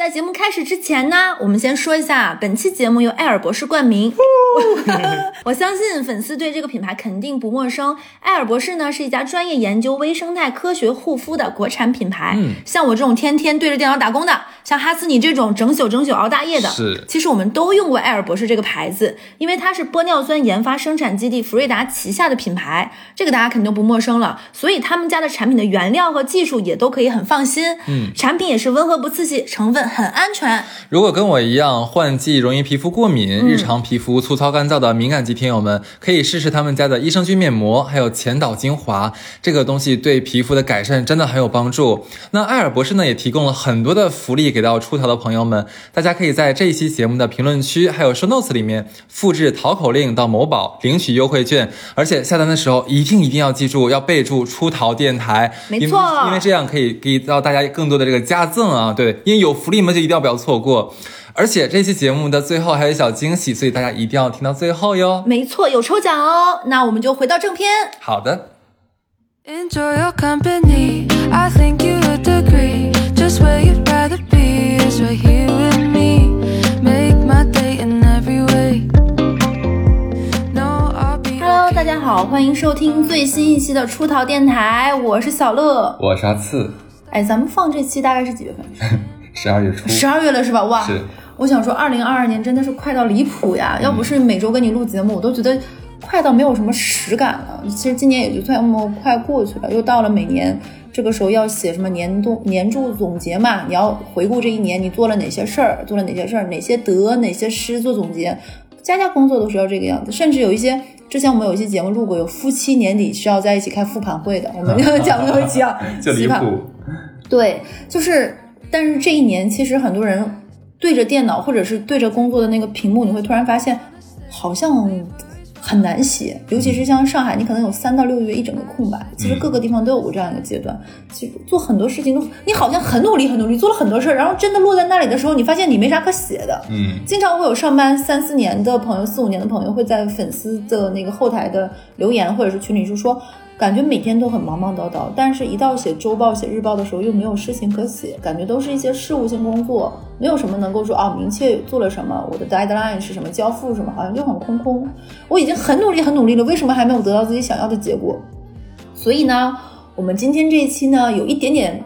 在节目开始之前呢，我们先说一下，本期节目由艾尔博士冠名。我相信粉丝对这个品牌肯定不陌生。艾尔博士呢是一家专业研究微生态科学护肤的国产品牌。嗯像我这种天天对着电脑打工的，像哈斯你这种整宿整宿熬大夜的，是其实我们都用过艾尔博士这个牌子，因为它是玻尿酸研发生产基地福瑞达旗下的品牌，这个大家肯定不陌生了。所以他们家的产品的原料和技术也都可以很放心。嗯，产品也是温和不刺激，成分很安全。如果跟我一样换季容易皮肤过敏、日常皮肤粗糙干燥的敏感肌听友们，可以试试他们家的益生菌面膜，还有前导精华，这个东西对皮肤的改善真的很有帮助。那艾尔博士呢也提供了很多的福利给到出逃的朋友们，大家可以在这一期节目的评论区还有 show notes 里面复制淘口令到某宝领取优惠券，而且下单的时候一定一定要记住要备注出逃电台，因为没错因为这样可以给到大家更多的这个加赠啊，对，因为有福利嘛就一定要不要错过。而且这期节目的最后还有小惊喜，所以大家一定要听到最后哟。没错，有抽奖哦。那我们就回到正片。好的，Enjoy your company. I think you would agree. Just where you'd rather be is right here with me. Make my day in every way. No, I'll be. Hello，大家好，欢迎收听最新一期的出逃电台，我是小乐。我是阿次，哎，咱们放这期大概是几月份？十二月初十二月了是吧？哇，是我想说，二零二二年真的是快到离谱呀！要不是每周跟你录节目，我都觉得快到没有什么实感了。其实今年也就这么快过去了，又到了每年这个时候要写什么年度年度总结嘛，你要回顾这一年你做了哪些事儿，做了哪些事儿，哪些得，哪些失，做总结。家家工作都是要这个样子，甚至有一些。之前我们有一些节目录过，有夫妻年底是要在一起开复盘会的，我们 讲过一期啊，就离谱。对，就是，但是这一年其实很多人对着电脑或者是对着工作的那个屏幕，你会突然发现好像很难写，尤其是像上海，你可能有三到六个月一整个空白。其实各个地方都有过这样一个阶段。其实做很多事情都，你好像很努力很努力，做了很多事儿，然后真的落在那里的时候，你发现你没啥可写的。嗯，经常会有上班三四年的朋友、四五年的朋友会在粉丝的那个后台的留言或者是群里就说，感觉每天都很忙忙叨叨，但是一到写周报、写日报的时候又没有事情可写，感觉都是一些事务性工作，没有什么能够说啊明确做了什么，我的 deadline 是什么，交付什么，好像就很空空。我已经很努力很努力了，为什么还没有得到自己想要的结果？所以呢，我们今天这一期呢，有一点点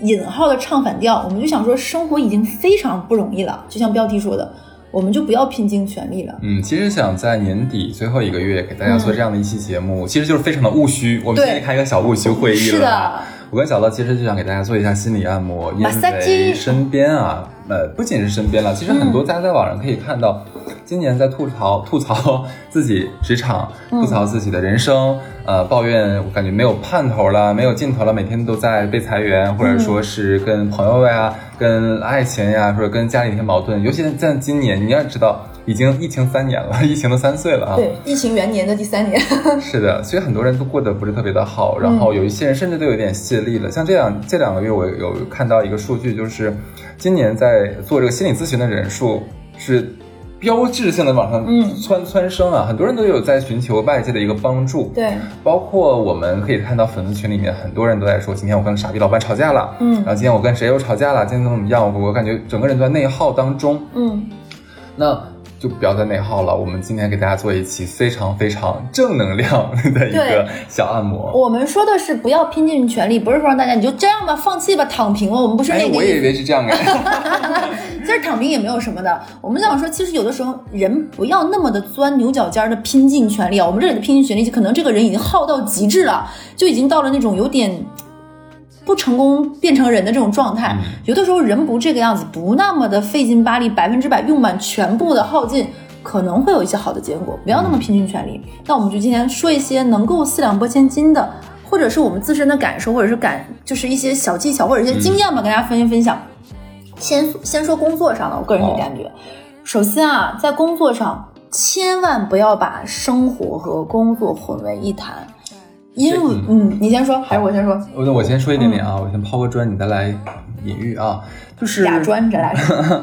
引号的唱反调，我们就想说，生活已经非常不容易了，就像标题说的，我们就不要拼尽全力了。嗯，其实想在年底最后一个月给大家做这样的一期节目，其实就是非常的务虚。我们对今天开一个小务虚会议是了。的，我跟小乐其实就想给大家做一下心理按摩，因为身边啊，呃，不仅是身边了，其实很多大家在网上可以看到，今年在吐槽吐槽 自己职场，吐槽自己的人生，呃，抱怨我感觉没有盼头了，没有尽头了，每天都在被裁员，或者说是跟朋友呀、跟爱情呀，或者跟家里一些矛盾，尤其是在今年，你要知道。已经疫情三年了，疫情都三岁了啊！对，疫情元年的第三年，是的，所以很多人都过得不是特别的好，然后有一些人甚至都有点泄力了。像这两这两个月，我有看到一个数据，就是今年在做这个心理咨询的人数是标志性的往上嗯蹿蹿升啊，很多人都有在寻求外界的一个帮助。对，包括我们可以看到粉丝群里面很多人都在说，今天我跟傻逼老板吵架了，嗯然后今天我跟谁又吵架了，今天怎么怎么样，我我感觉整个人都在内耗当中。嗯，那就不要再内耗了。我们今天给大家做一期非常非常正能量的一个小按摩。我们说的是不要拼尽全力，不是说让大家你就这样吧，放弃吧，躺平了。我们不是哎那，个我也以。为是这样哎。其实躺平也没有什么的。我们想说，其实有的时候人不要那么的钻牛角尖的拼尽全力啊。我们这里的拼尽全力，可能这个人已经耗到极致了，就已经到了那种有点不成功变成人的这种状态。有的时候人不这个样子，不那么的费劲巴力，百分之百用满全部的耗尽。可能会有一些好的结果，不要那么拼尽全力。那我们就今天说一些能够四两拨千斤的，或者是我们自身的感受，或者是感，就是一些小技巧或者一些经验吧，跟大家分享分享。先先说工作上的，我个人的感觉。首先啊，在工作上千万不要把生活和工作混为一谈，因为嗯，你先说还是我先说？我我先说一点点啊，我先抛个砖，你再来隐喻啊，就是俩砖，咱俩 砖。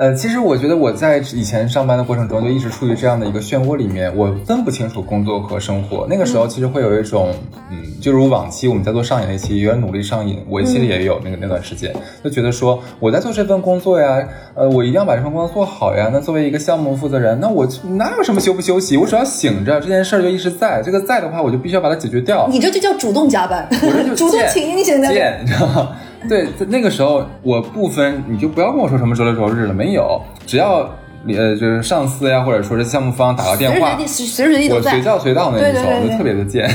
呃，其实我觉得我在以前上班的过程中，就一直处于这样的一个漩涡里面，我分不清楚工作和生活。那个时候其实会有一种，嗯，就如往期我们在做上瘾那期，有点努力上瘾，我其实也有那个那段时间，就觉得说我在做这份工作呀，呃，我一定要把这份工作做好呀。那作为一个项目负责人，那我哪有什么休不休息？我只要醒着，这件事儿就一直在。这个在的话，我就必须要把它解决掉。你这就叫主动加班，我这就主动贱请英型的。贱，你知道吗？对，在那个时候我不分，你就不要跟我说什么周六周日了，没有，只要你呃就是上司呀，或者说是项目方打个电话随时随地，，随随地都在我随。叫随到那一种，对对对对就特别的贱。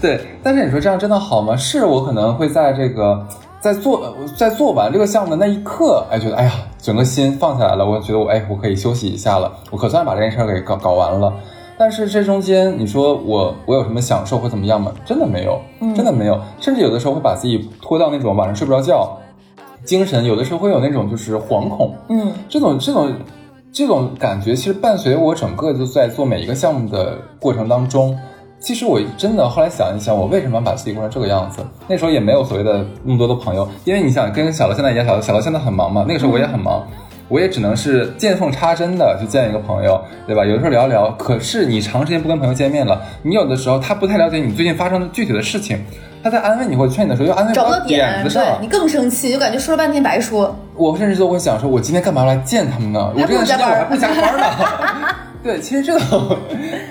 对，对，但是你说这样真的好吗？是我可能会在这个在做在做完这个项目的那一刻，哎，觉得哎呀，整个心放下来了，我觉得我哎，我可以休息一下了，我可算把这件事儿给搞搞完了。但是这中间，你说我我有什么享受或怎么样吗？真的没有，真的没有，甚至有的时候会把自己拖到那种晚上睡不着觉，精神有的时候会有那种就是惶恐，嗯，这种这种这种感觉，其实伴随我整个就在做每一个项目的过程当中。其实我真的后来想一想，我为什么要把自己过成这个样子？那时候也没有所谓的那么多的朋友，因为你想跟小乐现在一样，小乐小乐现在很忙嘛，那个时候我也很忙，我也只能是见缝插针的去见一个朋友，对吧？有的时候聊一聊，可是你长时间不跟朋友见面了，你有的时候他不太了解你最近发生的具体的事情，他在安慰你或者劝你的时候又安慰找不到到点点，子上对，你更生气，就感觉说了半天白说。我甚至都会想说，我今天干嘛要来见他们呢？我这段时间我还不加班呢。对，其实这种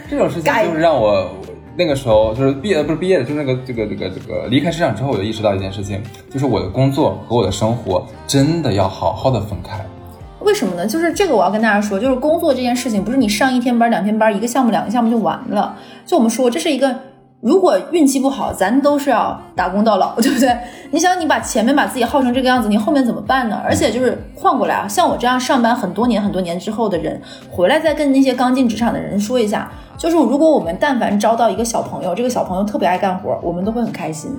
这种事情就是让我那个时候就是毕业不是毕业，就是那个这个这个这个离开职场之后，我就意识到一件事情，就是我的工作和我的生活真的要好好的分开。为什么呢？就是这个我要跟大家说，就是工作这件事情，不是你上一天班、两天班，一个项目、两个项目就完了。就我们说，这是一个，如果运气不好，咱都是要打工到老，对不对？你想，你把前面把自己耗成这个样子，你后面怎么办呢？而且就是换过来啊，像我这样上班很多年、很多年之后的人，回来再跟那些刚进职场的人说一下，就是如果我们但凡招到一个小朋友，这个小朋友特别爱干活，我们都会很开心。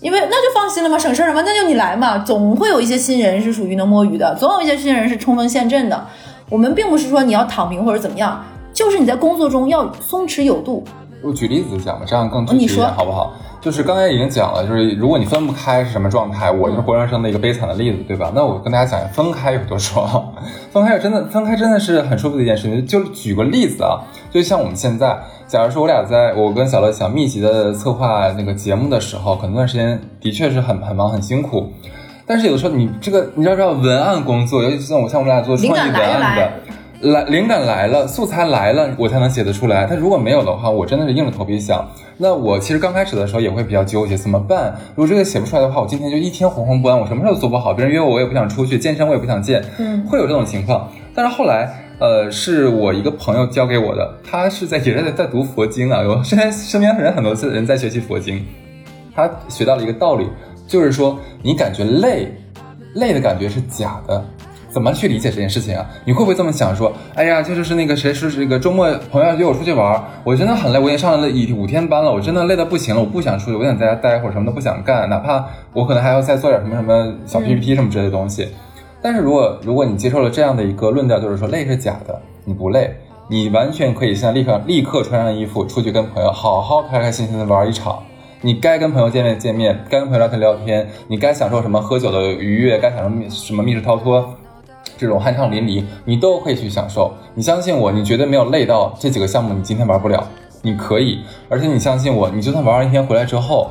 因为那就放心了嘛，省事儿了嘛，那就你来嘛。总会有一些新人是属于能摸鱼的，总有一些新人是冲锋陷阵的。我们并不是说你要躺平或者怎么样，就是你在工作中要松弛有度。我举例子讲吧，这样更具体一你说点好不好？就是刚才已经讲了，就是如果你分不开是什么状态，我就是活生生的一个悲惨的例子，对吧？那我跟大家讲，分开有多爽，分开真的分开真的是很舒服的一件事情。就举个例子啊，就像我们现在，假如说我俩在我跟小乐想密集的策划那个节目的时候，可能那段时间的确是很很忙很辛苦。但是有的时候你这个你知道知道文案工作，尤其是像我像我们俩做创意文案的，来灵感来了，素材来了，我才能写得出来。他如果没有的话，我真的是硬着头皮想。那我其实刚开始的时候也会比较纠结，怎么办？如果这个写不出来的话，我今天就一天惶惶不安，我什么事都做不好。别人约我，我也不想出去，健身我也不想健，嗯会有这种情况。但是后来，呃，是我一个朋友教给我的，他是在也是在在读佛经啊，有身边身边人很多次人在学习佛经，他学到了一个道理，就是说你感觉累，累的感觉是假的。怎么去理解这件事情啊？你会不会这么想说？哎呀，这就是那个谁是这个周末朋友约我出去玩，我真的很累，我已经上了一五天班了，我真的累得不行了，我不想出去，我想在家待会儿，什么都不想干，哪怕我可能还要再做点什么什么小 PPT 什么之类的东西。但是如果如果你接受了这样的一个论调，就是说累是假的，你不累，你完全可以现在立刻立刻穿上衣服出去跟朋友好好开开心心的玩一场。你该跟朋友见面见面，该跟朋友聊天聊天，你该享受什么喝酒的愉悦，该享受密什么密室逃脱，这种酣畅淋漓，你都可以去享受。你相信我，你绝对没有累到这几个项目你今天玩不了，你可以。而且你相信我，你就算玩完一天回来之后，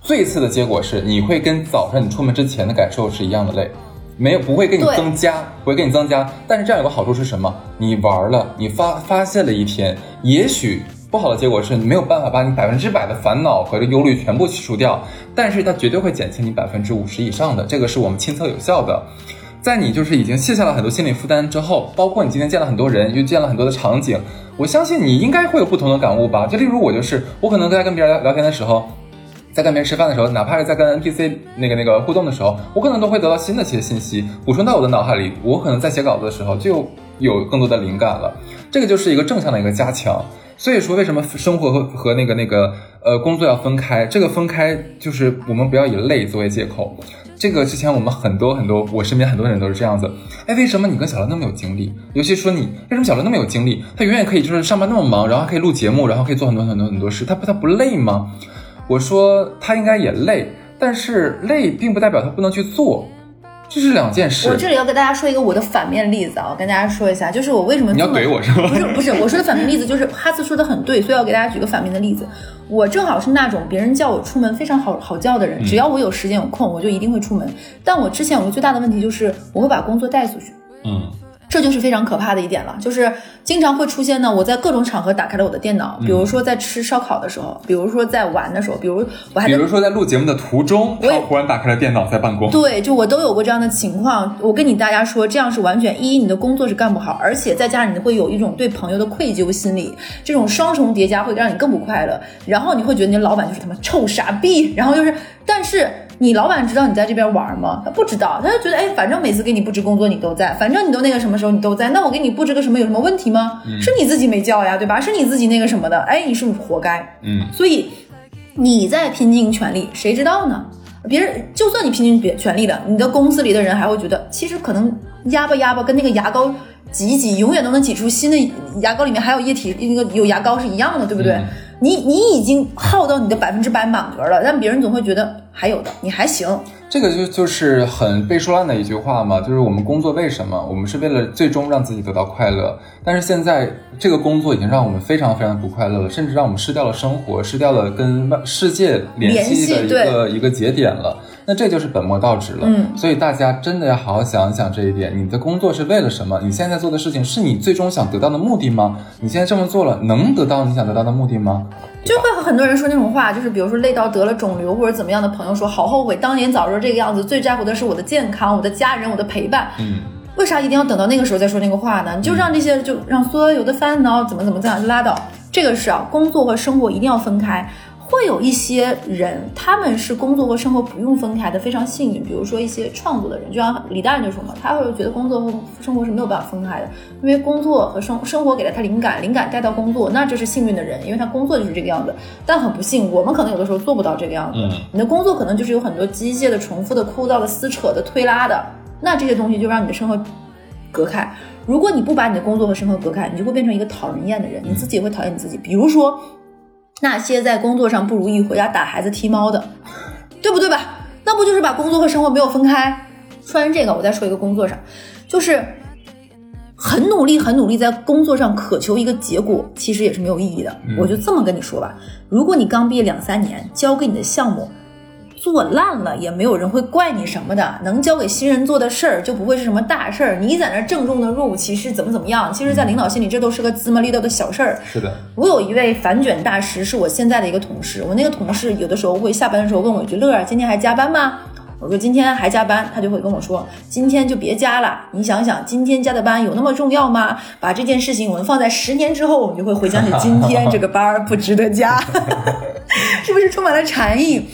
最次的结果是你会跟早上你出门之前的感受是一样的累。没有不会给你增加，不会给你增加。但是这样有个好处是什么？你玩了，你发发泄了一天，也许不好的结果是你没有办法把你百分之百的烦恼和这忧虑全部去除掉，但是它绝对会减轻你百分之五十以上的，这个是我们亲测有效的。在你就是已经卸下了很多心理负担之后，包括你今天见了很多人，又见了很多的场景，我相信你应该会有不同的感悟吧。就例如我就是，我可能在跟别人聊聊天的时候，在跟别人吃饭的时候，哪怕是在跟 NPC 那个那个互动的时候，我可能都会得到新的一些信息，补充到我的脑海里。我可能在写稿子的时候就有更多的灵感了。这个就是一个正向的一个加强。所以说，为什么生活和和那个那个呃工作要分开？这个分开就是我们不要以累作为借口。这个之前我们很多很多，我身边很多人都是这样子。哎，为什么你跟小乐那么有精力？尤其说你为什么小乐那么有精力？他永远可以就是上班那么忙，然后还可以录节目，然后可以做很多很多很多事，他不他不累吗？我说他应该也累，但是累并不代表他不能去做。这是两件事我。这里要跟大家说一个我的反面例子啊，我跟大家说一下，就是我为什么你要怼我是吗不是不是，我说的反面例子就是哈斯说的很对，所以要给大家举个反面的例子。我正好是那种别人叫我出门非常好好叫的人，只要我有时间有空，我就一定会出门。但我之前有个最大的问题就是我会把工作带出去。嗯，这就是非常可怕的一点了，就是经常会出现呢。我在各种场合打开了我的电脑，比如说在吃烧烤的时候，比如说在玩的时候，比如我还比如说在录节目的途中，我也忽然打开了电脑在办公。对，就我都有过这样的情况。我跟你大家说，这样是完全一，你的工作是干不好，而且再加上你会有一种对朋友的愧疚心理，这种双重叠加会让你更不快乐。然后你会觉得你的老板就是他妈臭傻逼，然后就是，但是你老板知道你在这边玩吗？他不知道，他就觉得哎，反正每次给你布置工作你都在，反正你都那个什么时候你都在，那我给你布置个什么有什么问题吗？是你自己没叫呀，对吧？是你自己那个什么的，哎，你是不是活该？嗯，所以你在拼尽全力，谁知道呢？别人就算你拼尽别全力了，你的公司里的人还会觉得，其实可能压吧压吧，跟那个牙膏挤一挤，永远都能挤出新的牙膏里面还有液体，那个有牙膏是一样的，对不对？嗯你你已经耗到你的百分之百满格了，但别人总会觉得还有的，你还行。这个就就是很被说烂的一句话嘛，就是我们工作为什么？我们是为了最终让自己得到快乐。但是现在这个工作已经让我们非常非常不快乐了，甚至让我们失掉了生活，失掉了跟外世界联系的一个一个节点了。那这就是本末倒置了。嗯所以大家真的要好好想一想这一点：你的工作是为了什么？你现在做的事情是你最终想得到的目的吗？你现在这么做了，能得到你想得到的目的吗？就会和很多人说那种话，就是比如说累到得了肿瘤或者怎么样的朋友说，好后悔当年早知道这个样子，最在乎的是我的健康、我的家人、我的陪伴。嗯，为啥一定要等到那个时候再说那个话呢？你 就让这些就让所有的烦恼怎么怎么这样就拉倒。这个是啊，工作和生活一定要分开。会有一些人，他们是工作和生活不用分开的，非常幸运。比如说一些创作的人，就像李诞就说嘛，他会觉得工作和生活是没有办法分开的，因为工作和生生活给了他灵感，灵感带到工作，那这是幸运的人，因为他工作就是这个样子。但很不幸，我们可能有的时候做不到这个样子。嗯你的工作可能就是有很多机械的、重复的、枯燥的、撕扯的、推拉的，那这些东西就让你的生活隔开。如果你不把你的工作和生活隔开，你就会变成一个讨人厌的人，你自己也会讨厌你自己。比如说，那些在工作上不如意回家打孩子、踢猫的，对不对吧？那不就是把工作和生活没有分开？说完这个，我再说一个工作上，就是很努力、很努力在工作上渴求一个结果，其实也是没有意义的。我就这么跟你说吧，如果你刚毕业两三年，交给你的项目做烂了，也没有人会怪你什么的。能交给新人做的事儿，就不会是什么大事儿。你在那儿郑重的若无其事，怎么怎么样？其实，在领导心里，这都是个芝麻绿豆的小事儿。是的，我有一位反卷大师，是我现在的一个同事。我那个同事有的时候会下班的时候问我一句：“乐儿，今天还加班吗？”我说：“今天还加班。”他就会跟我说：“今天就别加了。你想想，今天加的班有那么重要吗？把这件事情我们放在十年之后，我们就会回想起今天这个班儿不值得加，是不是充满了禅意？”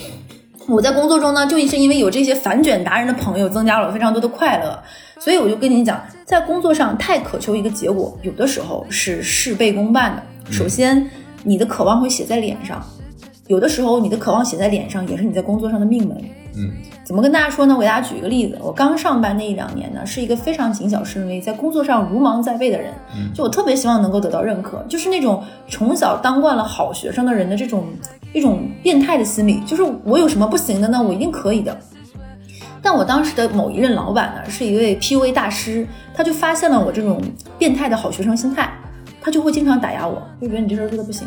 我在工作中呢，就是因为有这些反卷达人的朋友，增加了我非常多的快乐。所以我就跟你讲，在工作上太渴求一个结果，有的时候是事倍功半的。首先，你的渴望会写在脸上；有的时候，你的渴望写在脸上，也是你在工作上的命门。嗯，怎么跟大家说呢？我给大家举一个例子，我刚上班那一两年呢，是一个非常谨小慎微，在工作上如芒在背的人。就我特别希望能够得到认可，就是那种从小当惯了好学生的人的这种一种变态的心理，就是我有什么不行的呢？我一定可以的。但我当时的某一任老板呢，是一位 PUA 大师，他就发现了我这种变态的好学生心态，他就会经常打压我，就觉得你这事儿做的不行，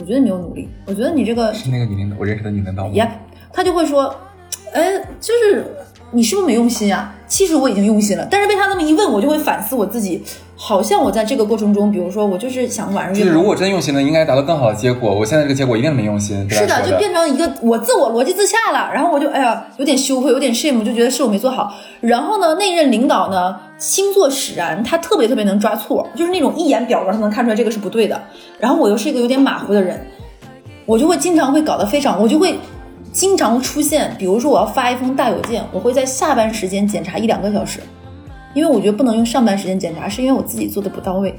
我觉得你没有努力，我觉得你这个是那个女领导，我认识的女领导吗？Yep，他就会说，哎，就是你是不是没用心啊？其实我已经用心了，但是被他那么一问，我就会反思我自己，好像我在这个过程中，比如说我就是想晚上约就是如果真用心了，应该达到更好的结果。我现在这个结果一定没用心。是的，就变成一个我自我逻辑自洽了，然后我就哎呀有点羞愧，有点 shame，就觉得是我没做好。然后呢，那任领导呢星座使然，他特别特别能抓错，就是那种一眼表格上能看出来这个是不对的。然后我又是一个有点马虎的人，我就会经常会搞得非常，我就会经常出现，比如说我要发一封大邮件，我会在下班时间检查一两个小时，因为我觉得不能用上班时间检查，是因为我自己做的不到位。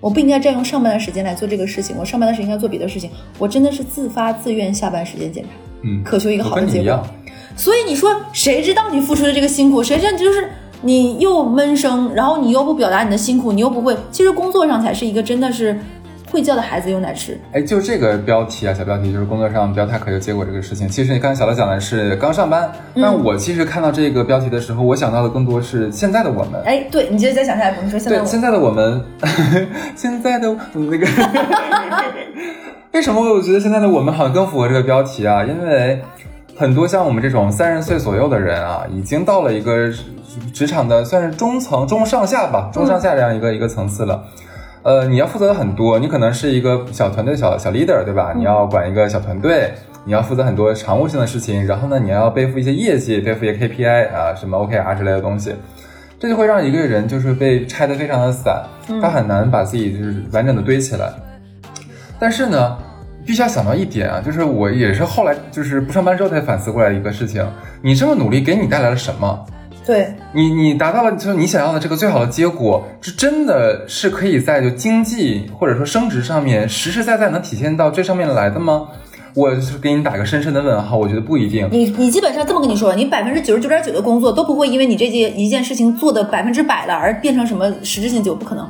我不应该占用上班的时间来做这个事情，我上班的时间应该做别的事情。我真的是自发自愿下班时间检查，嗯，渴求一个好的结果。所以你说谁知道你付出的这个辛苦？谁知道就是你又闷声，然后你又不表达你的辛苦，你又不会。其实工作上才是一个真的是会叫的孩子有奶吃。哎，就这个标题啊，小标题就是工作上不要太渴求结果这个事情。其实你刚才小乐讲的是刚上班，但我其实看到这个标题的时候，我想到的更多是现在的我们。哎，对你接着再想下一步，你说现在现在的我们，现在的那个，为什么我觉得现在的我们好像更符合这个标题啊？因为很多像我们这种三十岁左右的人啊，已经到了一个职场的算是中层、中上下吧，中上下这样一个、一个层次了。呃，你要负责的很多，你可能是一个小团队小小 leader，对吧？你要管一个小团队，你要负责很多常务性的事情，然后呢，你要背负一些业绩，背负一些 KPI 啊，什么 OKR 之类的东西。这就会让一个人就是被拆得非常的散，他很难把自己就是完整的堆起来。但是呢，必须要想到一点啊，就是我也是后来就是不上班之后才反思过来一个事情，你这么努力给你带来了什么？对，你你达到了就是你想要的这个最好的结果，是真的是可以在就经济或者说升值上面实实在在能体现到这上面来的吗？我是给你打个深深的问号，我觉得不一定。你你基本上这么跟你说，你百分之九十九点九的工作都不会因为你这件一件事情做的百分之百了而变成什么实质性结果，不可能。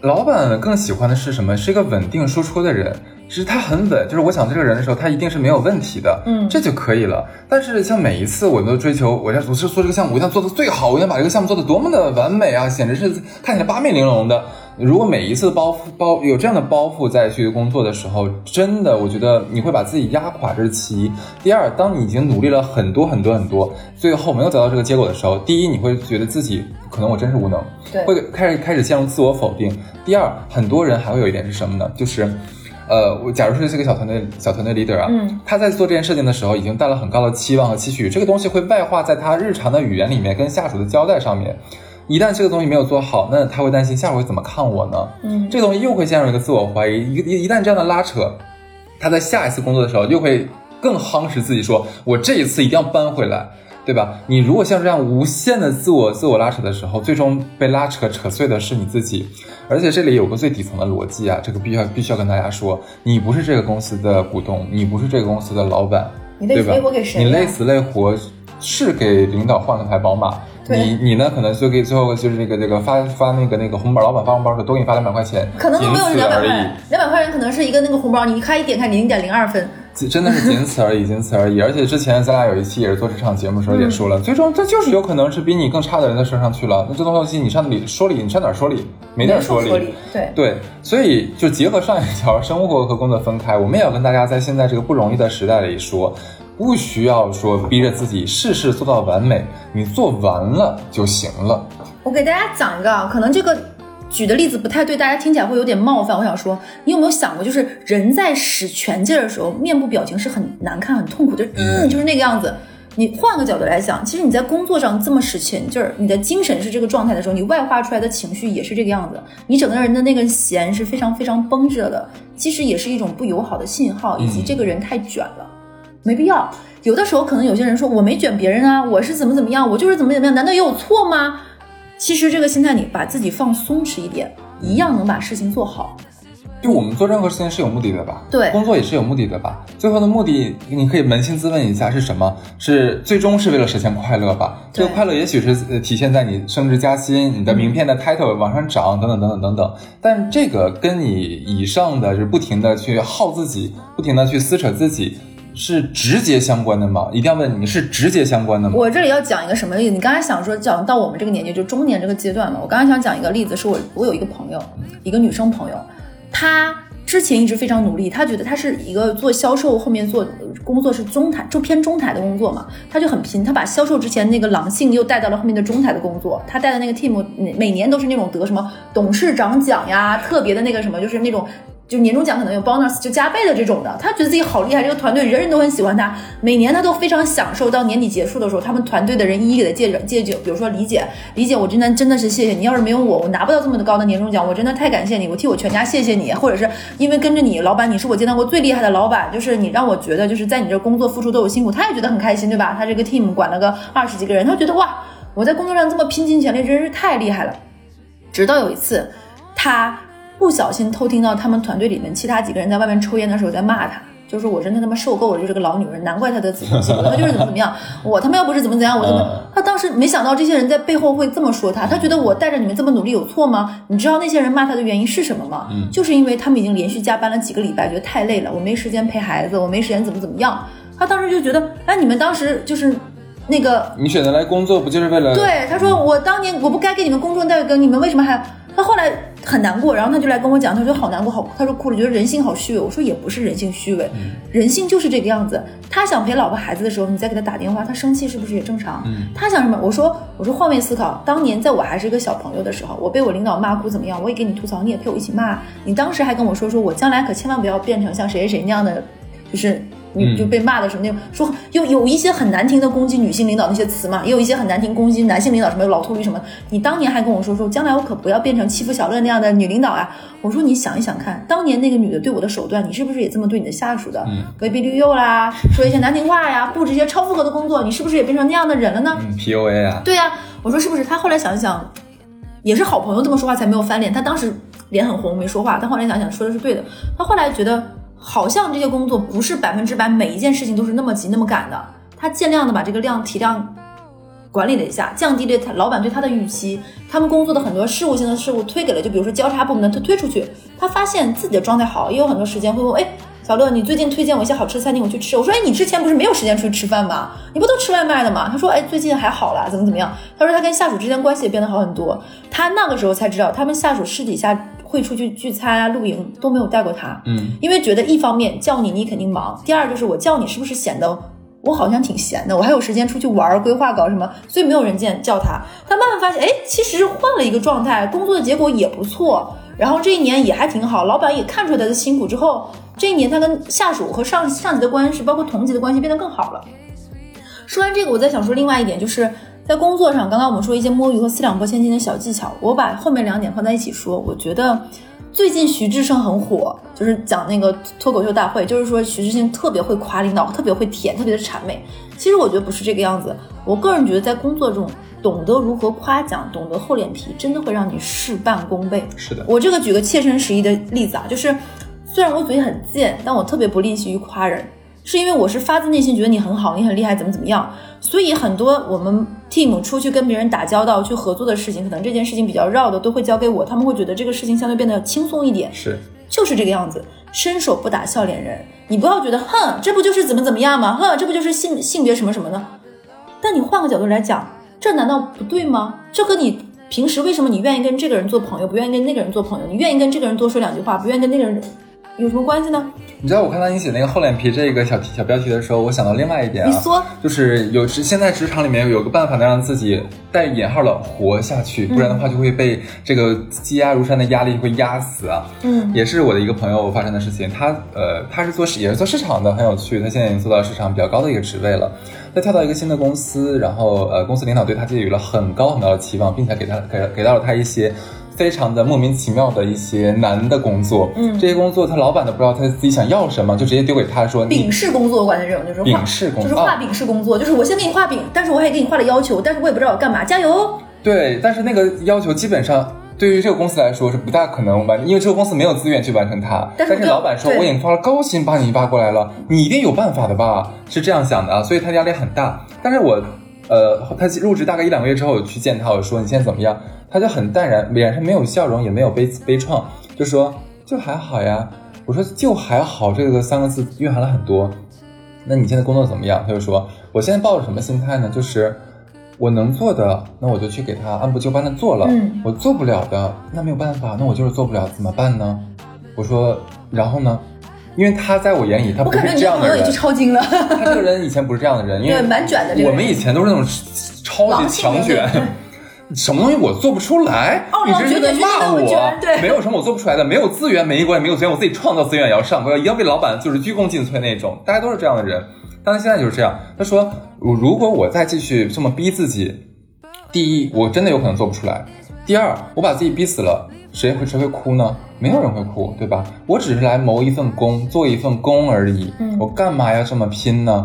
老板更喜欢的是什么？是一个稳定输出的人。其实他很稳，就是我想这个人的时候，他一定是没有问题的，嗯这就可以了。但是像每一次我都追求，我要我是做这个项目，我要做的最好，我要把这个项目做的多么的完美啊，简直是看起来八面玲珑的。如果每一次包袱包有这样的包袱再去工作的时候，真的我觉得你会把自己压垮，这是其一。第二，当你已经努力了很多很多很多，最后没有得到这个结果的时候，第一你会觉得自己可能我真是无能，对会开始开始陷入自我否定。第二，很多人还会有一点是什么呢？就是。呃，我假如说是个小团队小团队 leader 啊，嗯，他在做这件事情的时候，已经带了很高的期望和期许，这个东西会外化在他日常的语言里面，跟下属的交代上面。一旦这个东西没有做好，那他会担心下属会怎么看我呢？嗯这个东西又会陷入一个自我怀疑。一一一旦这样的拉扯，他在下一次工作的时候又会更夯实自己说，我这一次一定要扳回来，对吧？你如果像这样无限的自我自我拉扯的时候，最终被拉扯扯碎的是你自己。而且这里有个最底层的逻辑啊，这个必须要必须要跟大家说，你不是这个公司的股东，你不是这个公司的老板，你累死累活给谁呀你累死累活是给领导换了台宝马，你你呢可能就给最后就是这个这个发发那个那个红包，老板发红包的时候多给你发两百块钱，可能都没有两百块两百块钱可能是一个那个红包，你一看一点开零点零二分，真的是仅此而已，仅此而已。而且之前咱俩有一期也是做这场节目的时候也说了，最终这就是有可能是比你更差的人的身上去了。那这东西你上理说理，你上哪儿说理？没地儿说理。对。对，所以就结合上一条，生活和工作分开，我们也要跟大家在现在这个不容易的时代里说，不需要说逼着自己事事做到完美，你做完了就行了。我给大家讲一个，啊，可能这个举的例子不太对，大家听起来会有点冒犯。我想说，你有没有想过，就是人在使全劲儿的时候，面部表情是很难看、很痛苦，就是嗯，就是那个样子。你换个角度来想，其实你在工作上这么使全劲儿，你的精神是这个状态的时候，你外化出来的情绪也是这个样子。你整个人的那个弦是非常非常绷着的，其实也是一种不友好的信号，以及这个人太卷了。没必要。有的时候可能有些人说我没卷别人啊，我是怎么怎么样，我就是怎么怎么样，难道也有错吗？其实这个心态你把自己放松弛一点，一样能把事情做好。就我们做任何事情是有目的的吧？对工作也是有目的的吧？最后的目的，你可以扪心自问一下是什么？是最终是为了实现快乐吧？这个快乐也许是呃体现在你升职加薪、你的名片的 title 往上涨等等等等等等。但这个跟你以上的就是不停的去耗自己，不停的去撕扯自己，是直接相关的吗？一定要问你是直接相关的吗？我这里要讲一个什么例子？你刚才想说讲到我们这个年纪，就中年这个阶段嘛。我刚才想讲一个例子，是我我有一个朋友，一个女生朋友，她之前一直非常努力，她觉得她是一个做销售，后面做工作是中台，就偏中台的工作嘛，她就很拼，她把销售之前那个狼性又带到了后面的中台的工作。她带的那个 team 每每年都是那种得什么董事长奖呀，特别的那个什么，就是那种。就年终奖可能有 bonus 就加倍的这种的，他觉得自己好厉害，这个团队人人都很喜欢他，每年他都非常享受。到年底结束的时候，他们团队的人一一给他借着借酒，比如说李姐，李姐，我真的真的是谢谢你，要是没有我，我拿不到这么的高的年终奖，我真的太感谢你，我替我全家谢谢你，或者是因为跟着你，老板，你是我见到过最厉害的老板，就是你让我觉得就是在你这工作付出都有辛苦，他也觉得很开心，对吧？他这个 team 管了个二十几个人，他觉得哇，我在工作上这么拼尽全力，真是太厉害了。直到有一次，他不小心偷听到他们团队里面其他几个人在外面抽烟的时候在骂他，就是说我真的他妈受够了，就是个老女人，难怪她的子宫肌瘤，她就是怎么怎么样，我他妈要不是怎么怎样，我怎么嗯？他当时没想到这些人在背后会这么说他，他觉得我带着你们这么努力有错吗？你知道那些人骂他的原因是什么吗？嗯就是因为他们已经连续加班了几个礼拜，觉得太累了，我没时间陪孩子，我没时间怎么怎么样。他当时就觉得，哎，你们当时就是那个你选择来工作不就是为了？对，他说我当年我不该给你们工作待遇，跟你们为什么还？他后来很难过，然后他就来跟我讲，他说好难过，好，他说哭了，觉得人性好虚伪。我说也不是人性虚伪，人性就是这个样子。他想陪老婆孩子的时候，你再给他打电话，他生气是不是也正常？他想什么？我说我说换位思考，当年在我还是一个小朋友的时候，我被我领导骂哭怎么样，我也给你吐槽，你也陪我一起骂。你当时还跟我说说我将来可千万不要变成像谁谁谁那样的，就是。你就被骂的时候，那种说有有一些很难听的攻击女性领导那些词嘛，也有一些很难听攻击男性领导什么老秃驴什么。你当年还跟我说说，将来我可不要变成欺负小乐那样的女领导啊。我说你想一想看，当年那个女的对我的手段，你是不是也这么对你的下属的？嗯威逼利诱啦，说一些难听话呀，布置一些超负荷的工作，你是不是也变成那样的人了呢？嗯，PUA 啊，对呀、我说是不是？他后来想一想，也是好朋友这么说话才没有翻脸。他当时脸很红没说话，但后来想想说的是对的。他后来觉得好像这些工作不是百分之百每一件事情都是那么急那么赶的，他尽量的把这个量体量管理了一下，降低了他老板对他的预期。他们工作的很多事务性的事务推给了，就比如说交叉部门的，他推出去，他发现自己的状态好，也有很多时间会问，哎。小乐，你最近推荐我一些好吃的餐厅，我去吃。我说，哎，你之前不是没有时间出去吃饭吗？你不都吃外卖的吗？他说，哎，最近还好啦，怎么怎么样？他说他跟下属之间关系也变得好很多。他那个时候才知道，他们下属私底下会出去聚餐啊、露营都没有带过他，嗯，因为觉得一方面叫你你肯定忙，第二就是我叫你是不是显得我好像挺闲的，我还有时间出去玩儿、规划搞什么，所以没有人见叫他。他慢慢发现，哎，其实换了一个状态，工作的结果也不错，然后这一年也还挺好，老板也看出来他的辛苦之后，这一年他跟下属和上上级的关系，包括同级的关系变得更好了。说完这个，我再想说另外一点，就是在工作上，刚刚我们说一些摸鱼和四两拨千斤的小技巧，我把后面两点放在一起说。我觉得最近徐志胜很火，就是讲那个脱口秀大会，就是说徐志胜特别会夸领导，特别会舔，特别的谄媚。其实我觉得不是这个样子，我个人觉得在工作中懂得如何夸奖，懂得厚脸皮，真的会让你事半功倍。是的，我这个举个切身实意的例子啊，就是虽然我嘴很贱，但我特别不吝惜于夸人，是因为我是发自内心觉得你很好，你很厉害，怎么怎么样。所以很多我们 team 出去跟别人打交道、去合作的事情，可能这件事情比较绕的，都会交给我，他们会觉得这个事情相对变得轻松一点。是就是这个样子，伸手不打笑脸人。你不要觉得，哼，这不就是怎么怎么样吗？哼，这不就是性性别什么什么呢？但你换个角度来讲，这难道不对吗？这和你平时为什么你愿意跟这个人做朋友，不愿意跟那个人做朋友？你愿意跟这个人多说两句话，不愿意跟那个人有什么关系呢？你知道我看到你写那个厚脸皮这个小题小标题的时候，我想到另外一点啊，你说就是有职现在职场里面有个办法能让自己带引号的活下去，不然的话就会被这个积压如山的压力会压死啊。嗯也是我的一个朋友发生的事情，他呃他是做也是做市场的，很有趣，他现在已经做到市场比较高的一个职位了。他跳到一个新的公司，然后呃公司领导对他寄予了很高很高的期望，并且给他给给到了他一些。非常的莫名其妙的一些难的工作，嗯这些工作他老板都不知道他自己想要什么，就直接丢给他说你饼式工作，我管的这种就是画饼式工作就是画饼式工作，就是我先给你画饼，但是我也给你画了要求，但是我也不知道我干嘛，加油哦！对，但是那个要求基本上对于这个公司来说是不大可能完，因为这个公司没有资源去完成它。但是就老板说我已经花了高薪把你挖过来了，你一定有办法的吧？是这样想的啊，所以他压力很大。但是我呃，他入职大概一两个月之后，我去见他，我说你现在怎么样？他就很淡然，脸上没有笑容，也没有悲悲怆，就说就还好呀。我说就还好这个三个字蕴含了很多。那你现在工作怎么样？他就说我现在抱着什么心态呢？就是我能做的，那我就去给他按部就班的做了。嗯我做不了的，那没有办法，那我就是做不了，怎么办呢？我说，然后呢？因为他在我眼里，他不是这样的人你朋友也去。超精了，他这个人以前不是这样的人，因 为对蛮卷的这个人我们以前都是那种超级强卷。什么东西我做不出来，哦你直接在骂我对。没有什么我做不出来的，没有资源没关系，没有资源我自己创造资源也要上，我要一定要被老板就是鞠躬尽瘁那种，大家都是这样的人。但他现在就是这样，他说如果我再继续这么逼自己，第一我真的有可能做不出来，第二我把自己逼死了，谁会谁会哭呢？没有人会哭，对吧？我只是来谋一份工，做一份工而已，嗯我干嘛要这么拼呢？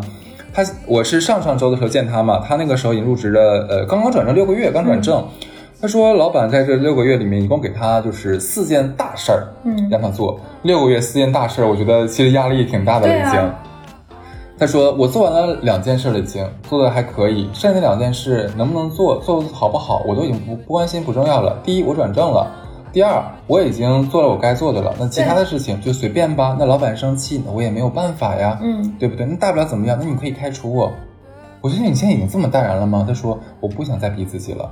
他我是上上周的时候见他嘛，他那个时候已经入职了，呃，刚刚转正六个月，刚转正。他说，老板在这六个月里面，一共给他就是四件大事儿，嗯让他做。六个月四件大事儿，我觉得其实压力挺大的了已经。他说，我做完了两件事了，已经做的还可以，剩下的两件事能不能做，做得好不好，我都已经不不关心不重要了。第一，我转正了。第二，我已经做了我该做的了，那其他的事情就随便吧。那老板生气，那我也没有办法呀，嗯，对不对？那大不了怎么样？那你可以开除我。我觉得你现在已经这么淡然了吗？他说我不想再逼自己了，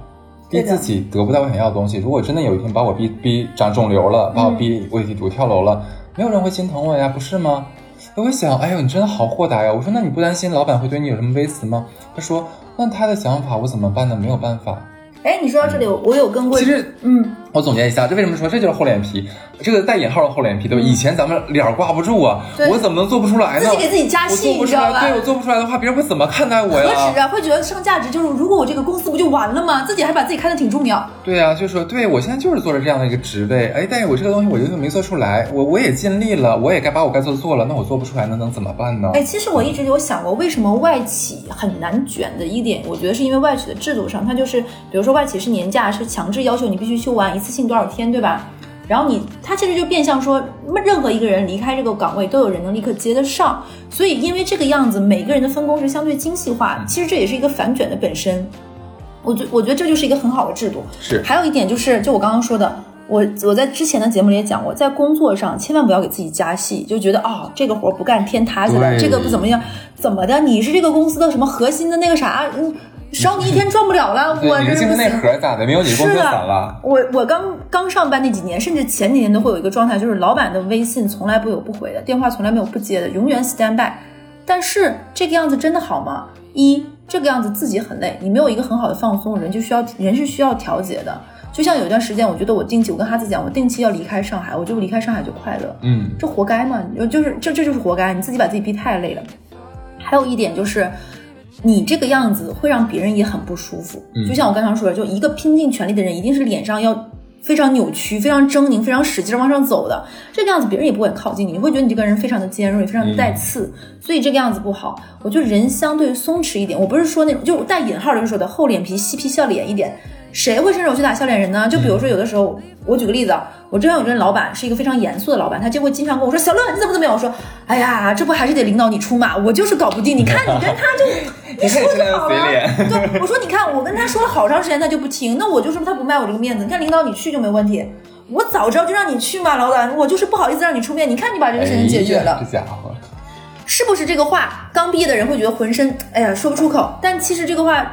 逼自己得不到我想要的东西。如果真的有一天把我逼逼长肿瘤了，把我逼我已经我跳楼了，没有人会心疼我呀，不是吗？我会想，哎呦，你真的好豁达呀！我说那你不担心老板会对你有什么微词吗？他说那他的想法我怎么办呢？没有办法。哎，你说到这里，我有跟过，其实嗯，我总结一下，这为什么说这就是厚脸皮？这个带引号的厚脸皮，对吧？以前咱们脸儿挂不住啊，我怎么能做不出来呢？自己给自己加戏你知道吧对我做不出来的话，别人会怎么看待我何呀？止啊，会觉得上价值就是，如果我这个公司不就完了吗？自己还把自己看得挺重要。对呀、就说对我现在就是做着这样的一个职位，哎，但是我这个东西我就没做出来，我我也尽力了，我也该把我该做的做了，那我做不出来，那能怎么办呢？哎，其实我一直有想过，为什么外企很难卷的一点，我觉得是因为外企的制度上，它就是，比如说外企是年假是强制要求你必须休完，一次性多少天，对吧？然后你，他其实就变相说，任何一个人离开这个岗位，都有人能立刻接得上。所以因为这个样子，每个人的分工是相对精细化，其实这也是一个反卷的本身。我觉我觉得这就是一个很好的制度。是还有一点就是，就我刚刚说的，我我在之前的节目里也讲过，在工作上千万不要给自己加戏，就觉得啊、这个活不干天塌下来，这个不怎么样，怎么的？你是这个公司的什么核心的那个啥？嗯，少你一天赚不了了，我你的精神内这是不行。核咋的？没有你的工了。我我刚刚上班那几年，甚至前几年都会有一个状态，就是老板的微信从来不有不回的，电话从来没有不接的，永远 stand by。但是这个样子真的好吗？一这个样子自己很累，你没有一个很好的放松，人就需要人是需要调节的。就像有一段时间，我觉得我定期，我跟哈子讲，我定期要离开上海，我就离开上海就快乐。嗯，这活该嘛？就是这这就是活该，你自己把自己逼太累了。还有一点就是，你这个样子会让别人也很不舒服。嗯就像我刚才说的，就一个拼尽全力的人，一定是脸上要非常扭曲、非常狰狞、非常使劲往上走的。这个样子别人也不会靠近你，你会觉得你这个人非常的尖锐、非常的带刺，所以这个样子不好。我觉得人相对松弛一点，我不是说那种就带引号的就说的厚脸皮、嬉皮笑脸一点。谁会伸手去打笑脸人呢？就比如说有的时候，我举个例子啊，我之前有任老板是一个非常严肃的老板，他就会经常跟我说：“小乐，你怎么怎么样？”我说：“哎呀，这不还是得领导你出马，我就是搞不定。你看你跟他就 你说就好了。对，我说你看我跟他说了好长时间，他就不听，那我就说他不卖我这个面子。你看领导你去就没问题，我早知道就让你去嘛，老板，我就是不好意思让你出面。你看你把这个事情解决了。哎这家伙，是不是这个话刚毕业的人会觉得浑身哎呀说不出口？但其实这个话嗯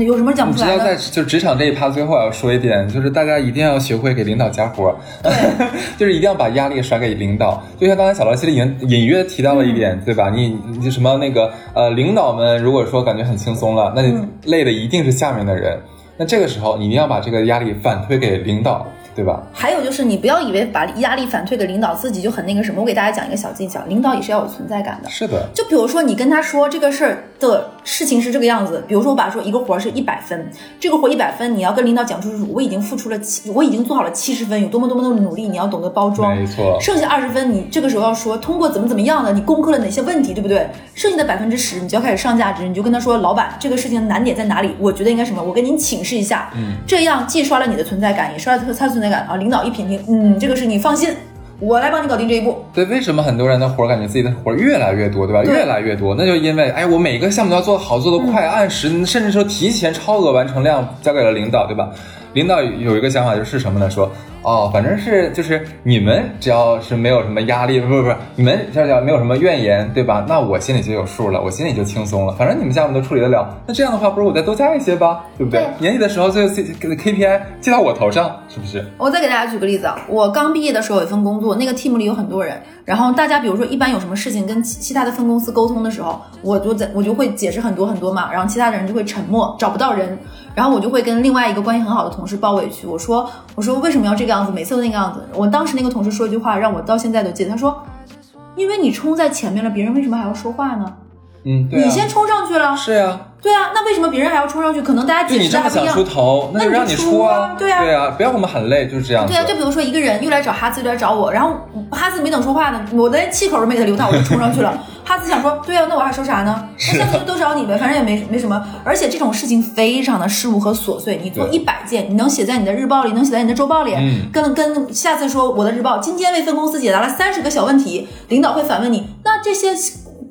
有什么讲你知道不出来的？在就职场这一趴，最后我要说一点，就是大家一定要学会给领导加活儿，就是一定要把压力甩给领导。就像刚才小罗其实隐隐约提到了一点，对吧？你你什么那个呃，领导们如果说感觉很轻松了，那你累的一定是下面的人。那这个时候你一定要把这个压力反推给领导，对吧？还有就是你不要以为把压力反推给领导，自己就很那个什么。我给大家讲一个小技巧，领导也是要有存在感的。是的，就比如说，你跟他说这个事儿的事情是这个样子，比如说我把说一个活儿是一百分，这个活一百分，你要跟领导讲出我已经付出了七，我已经做好了七十分，有多么多么的努力，你要懂得包装。没错剩下二十分，你这个时候要说通过怎么怎么样的，你攻克了哪些问题，对不对？剩下的百分之十，你就要开始上价值，你就跟他说，老板，这个事情难点在哪里？我觉得应该什么？我跟您请示一下。嗯，这样既刷了你的存在感，也刷了他的存在感啊。领导一品评，嗯，这个事你放心，我来帮你搞定这一步。对，为什么很多人的活儿感觉自己的活儿越来越多，对吧？对越来越多，那就因为哎，我每个项目都要做得好，做得快，按时，甚至说提前超额完成量交给了领导，对吧？领导有一个想法就是什么呢？说哦，反正是就是你们只要是没有什么压力，不是不是，你们只要没有什么怨言，对吧？那我心里就有数了，我心里就轻松了。反正你们项目都处理得了，那这样的话，不如我再多加一些吧，对不对？对年底的时候，最后 KPI 记到我头上，是不是？我再给大家举个例子啊，我刚毕业的时候有一份工作，那个 team 里有很多人，然后大家比如说一般有什么事情跟其其他的分公司沟通的时候，我就在我就会解释很多很多嘛，然后其他的人就会沉默，找不到人，然后我就会跟另外一个关系很好的同事抱委屈，我说我说为什么要这个样子，每次都那个样子。我当时那个同事说一句话让我到现在都记得，他说，因为你冲在前面了，别人为什么还要说话呢？嗯，对、啊，你先冲上去了，是呀、对啊，那为什么别人还要冲上去？可能大家解释的还不一样这么想出。头，那那你就让你出啊啊，对啊对啊，不要我们喊累，就是这样。对啊，就比如说一个人又来找哈斯，又来找我，然后哈斯没等说话呢，我连气口都没给他留，到我就冲上去了。哈斯想说，对啊，那我还说啥呢？那下次就都找你呗，反正也没没什么。而且这种事情非常的事务和琐碎，你做对一百件，你能写在你的日报里，能写在你的周报里，嗯跟跟下次说我的日报今天为分公司解答了三十个小问题，领导会反问你，那这些。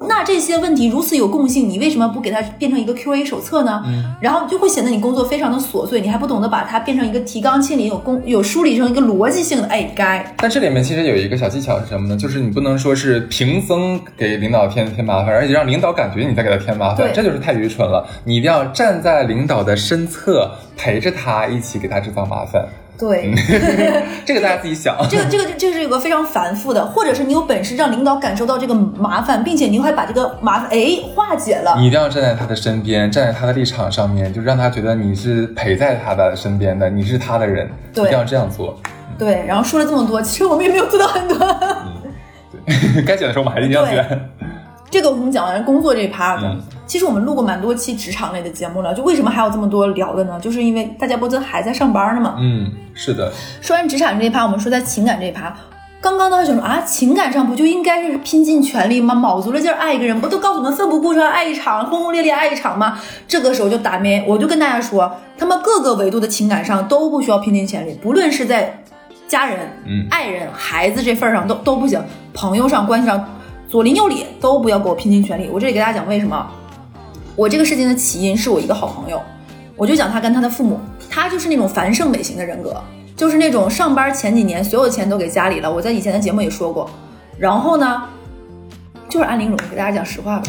那这些问题如此有共性，你为什么不给它变成一个 Q&A 手册呢？嗯然后就会显得你工作非常的琐碎，你还不懂得把它变成一个提纲挈领、有工有梳理成一个逻辑性的。哎，该但这里面其实有一个小技巧是什么呢？就是你不能说是平增给领导添添麻烦，而且让领导感觉你在给他添麻烦对，这就是太愚蠢了。你一定要站在领导的身侧，陪着他一起给他制造麻烦。对。这个大家自己想。这个这个这是有个非常繁复的，或者是你有本事让领导感受到这个麻烦，并且你还把这个麻烦哎化解了。你一定要站在他的身边，站在他的立场上面，就让他觉得你是陪在他的身边的，你是他的人，对一定要这样做。对，然后说了这么多，其实我们也没有做到很多。该卷的时候我们还是一定要卷。这个我们讲完工作这一趴的，嗯其实我们录过蛮多期职场类的节目了，就为什么还有这么多聊的呢？就是因为大家不都还在上班呢嘛。嗯，是的，说完职场这一趴，我们说在情感这一趴。刚刚都还想说啊，情感上不就应该是拼尽全力吗？卯足了劲儿爱一个人，不都告诉我们奋不顾身爱一场，轰轰烈烈爱一场吗？这个时候就打咩，我就跟大家说，他们各个维度的情感上都不需要拼尽全力，不论是在家人、嗯爱人、孩子这份儿上都都不行，朋友上、关系上，左邻右里都不要给我拼尽全力。我这里给大家讲为什么。我这个事情的起因是我一个好朋友，我就讲他跟他的父母，他就是那种繁盛美型的人格，就是那种上班前几年所有钱都给家里了。我在以前的节目也说过，然后呢，就是安陵容，给大家讲实话吧。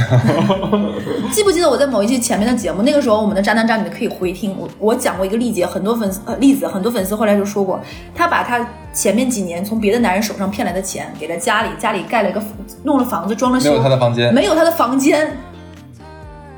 记不记得我在某一期前面的节目，那个时候我们的渣男渣女的可以回听，我我讲过一个例子，很多粉丝呃例子，很多粉丝后来就说过，他把他前面几年从别的男人手上骗来的钱给了家里，家里盖了一个弄了房子，装了修，没有他的房间，没有他的房间。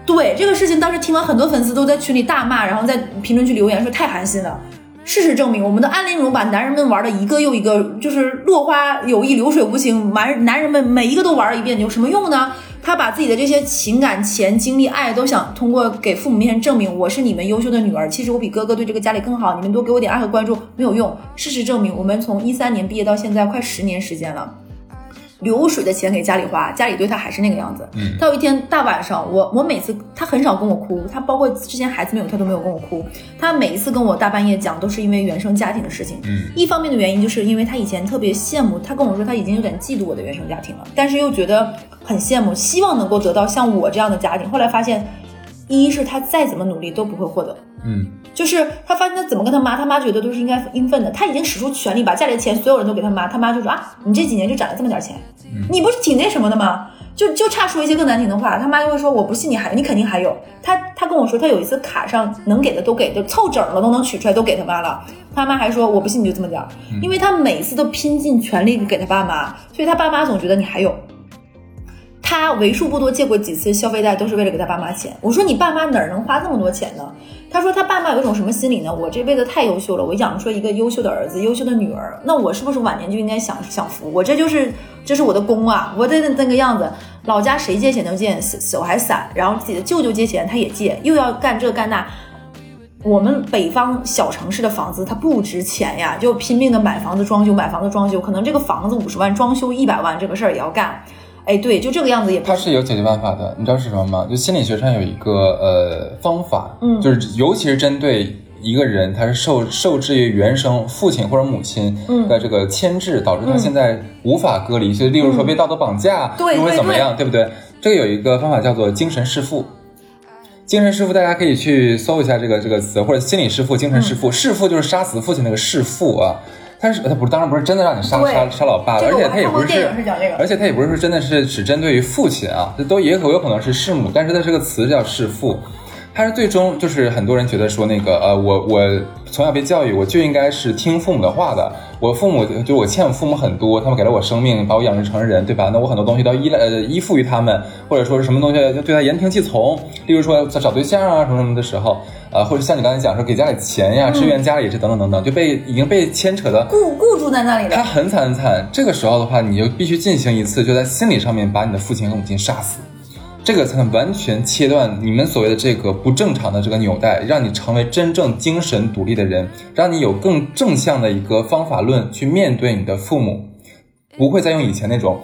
对这个事情，当时听完很多粉丝都在群里大骂，然后在评论区留言说太寒心了。事实证明，我们的安陵容把男人们玩的一个又一个，就是落花有意，流水无情，男男人们每一个都玩了一遍，有什么用呢？他把自己的这些情感、钱、精力、爱都想通过给父母面前证明我是你们优秀的女儿，其实我比哥哥对这个家里更好，你们多给我点爱和关注没有用。事实证明，我们从一三年毕业到现在快十年时间了。流水的钱给家里花，家里对他还是那个样子。嗯他有一天大晚上，我我每次他很少跟我哭，他包括之前孩子没有他都没有跟我哭。他每一次跟我大半夜讲，都是因为原生家庭的事情。嗯一方面的原因就是因为他以前特别羡慕，他跟我说他已经有点嫉妒我的原生家庭了，但是又觉得很羡慕，希望能够得到像我这样的家庭。后来发现，一是他再怎么努力都不会获得，嗯，就是他发现他怎么跟他妈，他妈觉得都是应该应分的，他已经使出全力把家里的钱所有人都给他妈，他妈就说啊，你这几年就攒了这么点钱，你不是挺那什么的吗？就就差说一些更难听的话，他妈就会说我不信你还你肯定还有。他他跟我说他有一次卡上能给的都给，就凑整了都能取出来都给他妈了。他妈还说我不信你就这么点儿，因为他每次都拼尽全力给他爸妈，所以他爸妈总觉得你还有。他为数不多借过几次消费贷，都是为了给他爸妈钱。我说你爸妈哪儿能花这么多钱呢？他说他爸妈有一种什么心理呢？我这辈子太优秀了，我养出一个优秀的儿子、优秀的女儿，那我是不是晚年就应该享享福？我这就是这是我的功啊，我得那个样子。老家谁借钱都借，手还散，然后自己的舅舅借钱他也借，又要干这干那。我们北方小城市的房子它不值钱呀，就拼命的买房子装修，买房子装修，可能这个房子五十万，装修一百万，这个事儿也要干。哎，对，就这个样子也不它是有解决办法的，你知道是什么吗？就心理学上有一个呃方法，嗯就是尤其是针对一个人，他是受受制于原生父亲或者母亲嗯的这个牵制，导致他现在无法隔离，就例如说被道德绑架，又会怎么样，对不对？这个有一个方法叫做精神弑父。精神弑父，大家可以去搜一下这个这个词，或者心理弑父、精神弑父。弑父就是杀死父亲那个弑父啊，他是他不是当然不是真的让你杀杀杀老爸，这个而且他也不是是讲这个而且他也不是说真的是只针对于父亲啊，这都也有有可能是弑母，但是它这个词叫弑父，它是最终就是很多人觉得说那个呃我我从小被教育我就应该是听父母的话的，我父母就我欠我父母很多，他们给了我生命，把我养育成人，对吧？那我很多东西都要依赖呃依附于他们，或者说是什么东西就对他言听计从，例如说在找对象啊什么什么的时候，呃或者像你刚才讲说给家里钱呀，支援家里这等等等等，就被已经被牵扯的固固住在那里了。他很惨很惨。这个时候的话，你就必须进行一次，就在心理上面把你的父亲和母亲杀死。这个才能完全切断你们所谓的这个不正常的这个纽带，让你成为真正精神独立的人，让你有更正向的一个方法论去面对你的父母，不会再用以前那种。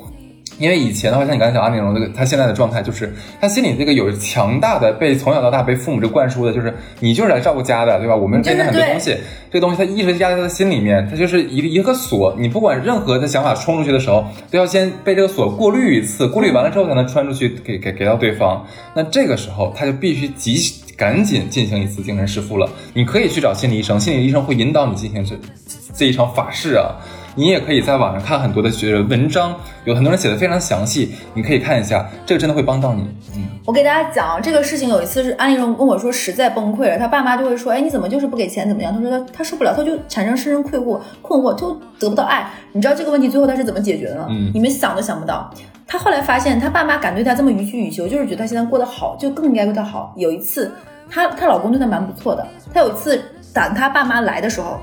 因为以前的话，像你刚才讲的那种，这个他现在的状态就是，他心里这个有强大的被从小到大被父母这灌输的，就是你就是来照顾家的，对吧？我们对真的很多东西，这个东西他一直压在他的心里面，他就是一个一个锁，你不管任何的想法冲出去的时候，都要先被这个锁过滤一次，过滤完了之后才能穿出去给给给到对方。那这个时候他就必须及赶紧进行一次精神弑父了。你可以去找心理医生，心理医生会引导你进行这这一场法事啊。你也可以在网上看很多的学文章，有很多人写的非常详细，你可以看一下，这个真的会帮到你。嗯，我给大家讲这个事情，有一次是安利荣跟我说实在崩溃了，他爸妈就会说，哎，你怎么就是不给钱怎么样？他说他他受不了，他就产生深深困惑，困惑就得不到爱。你知道这个问题最后他是怎么解决的吗？嗯你们想都想不到。他后来发现，他爸妈敢对他这么予取予求，就是觉得他现在过得好，就更应该对他好。有一次，她她老公对她蛮不错的，她有一次等她爸妈来的时候。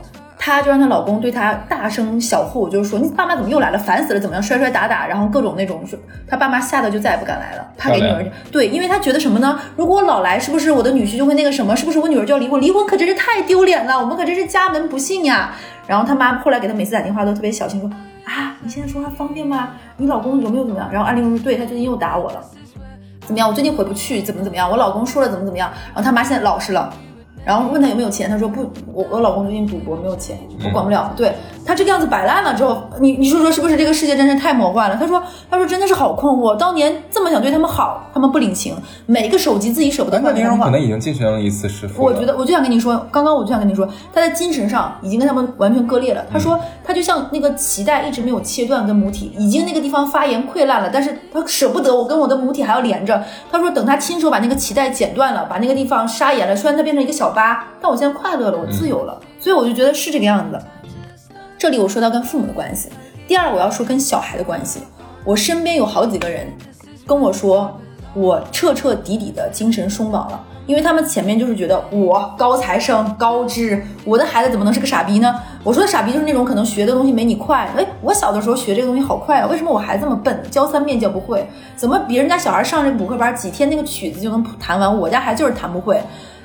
她就让她老公对她大声小呼，就是说你爸妈怎么又来了，烦死了，怎么样，摔摔打打，然后各种那种，说她爸妈吓得就再也不敢来了，怕给女儿对，因为她觉得什么呢？如果我老来，是不是我的女婿就会那个什么？是不是我女儿就要离婚？离婚可真是太丢脸了，我们可真是家门不幸呀。然后他妈后来给她每次打电话都特别小心说啊，你现在说话方便吗？你老公有没有怎么样？然后安利说对他最近又打我了，怎么样？我最近回不去，怎么怎么样？我老公说了怎么怎么样？然后他妈现在老实了。然后问他有没有钱，他说不，我我老公最近赌博没有钱，我管不了。对他这个样子摆烂了之后，你你说说是不是这个世界真是太魔幻了？他说他说真的是好困惑，当年这么想对他们好，他们不领情，每个手机自己舍不得换电话可能已经进行了一次弑父。我觉得，我就想跟你说，刚刚我就想跟你说，他在精神上已经跟他们完全割裂了。他说，他就像那个脐带一直没有切断跟母体，已经那个地方发炎溃烂了，但是他舍不得我跟我的母体还要连着。他说，等他亲手把那个脐带剪断了，把那个地方杀炎了，虽然它变成一个小疤，但我现在快乐了，我自由了。所以我就觉得是这个样子。这里我说到跟父母的关系，第二我要说跟小孩的关系。我身边有好几个人跟我说，我彻彻底底的精神松绑了，因为他们前面就是觉得我高材生、高知，我的孩子怎么能是个傻逼呢？我说的傻逼就是那种可能学的东西没你快。哎，我小的时候学这个东西好快啊，为什么我孩子这么笨？教三遍教不会？怎么别人家小孩上这补课班几天那个曲子就能弹完，我家孩子就是弹不会？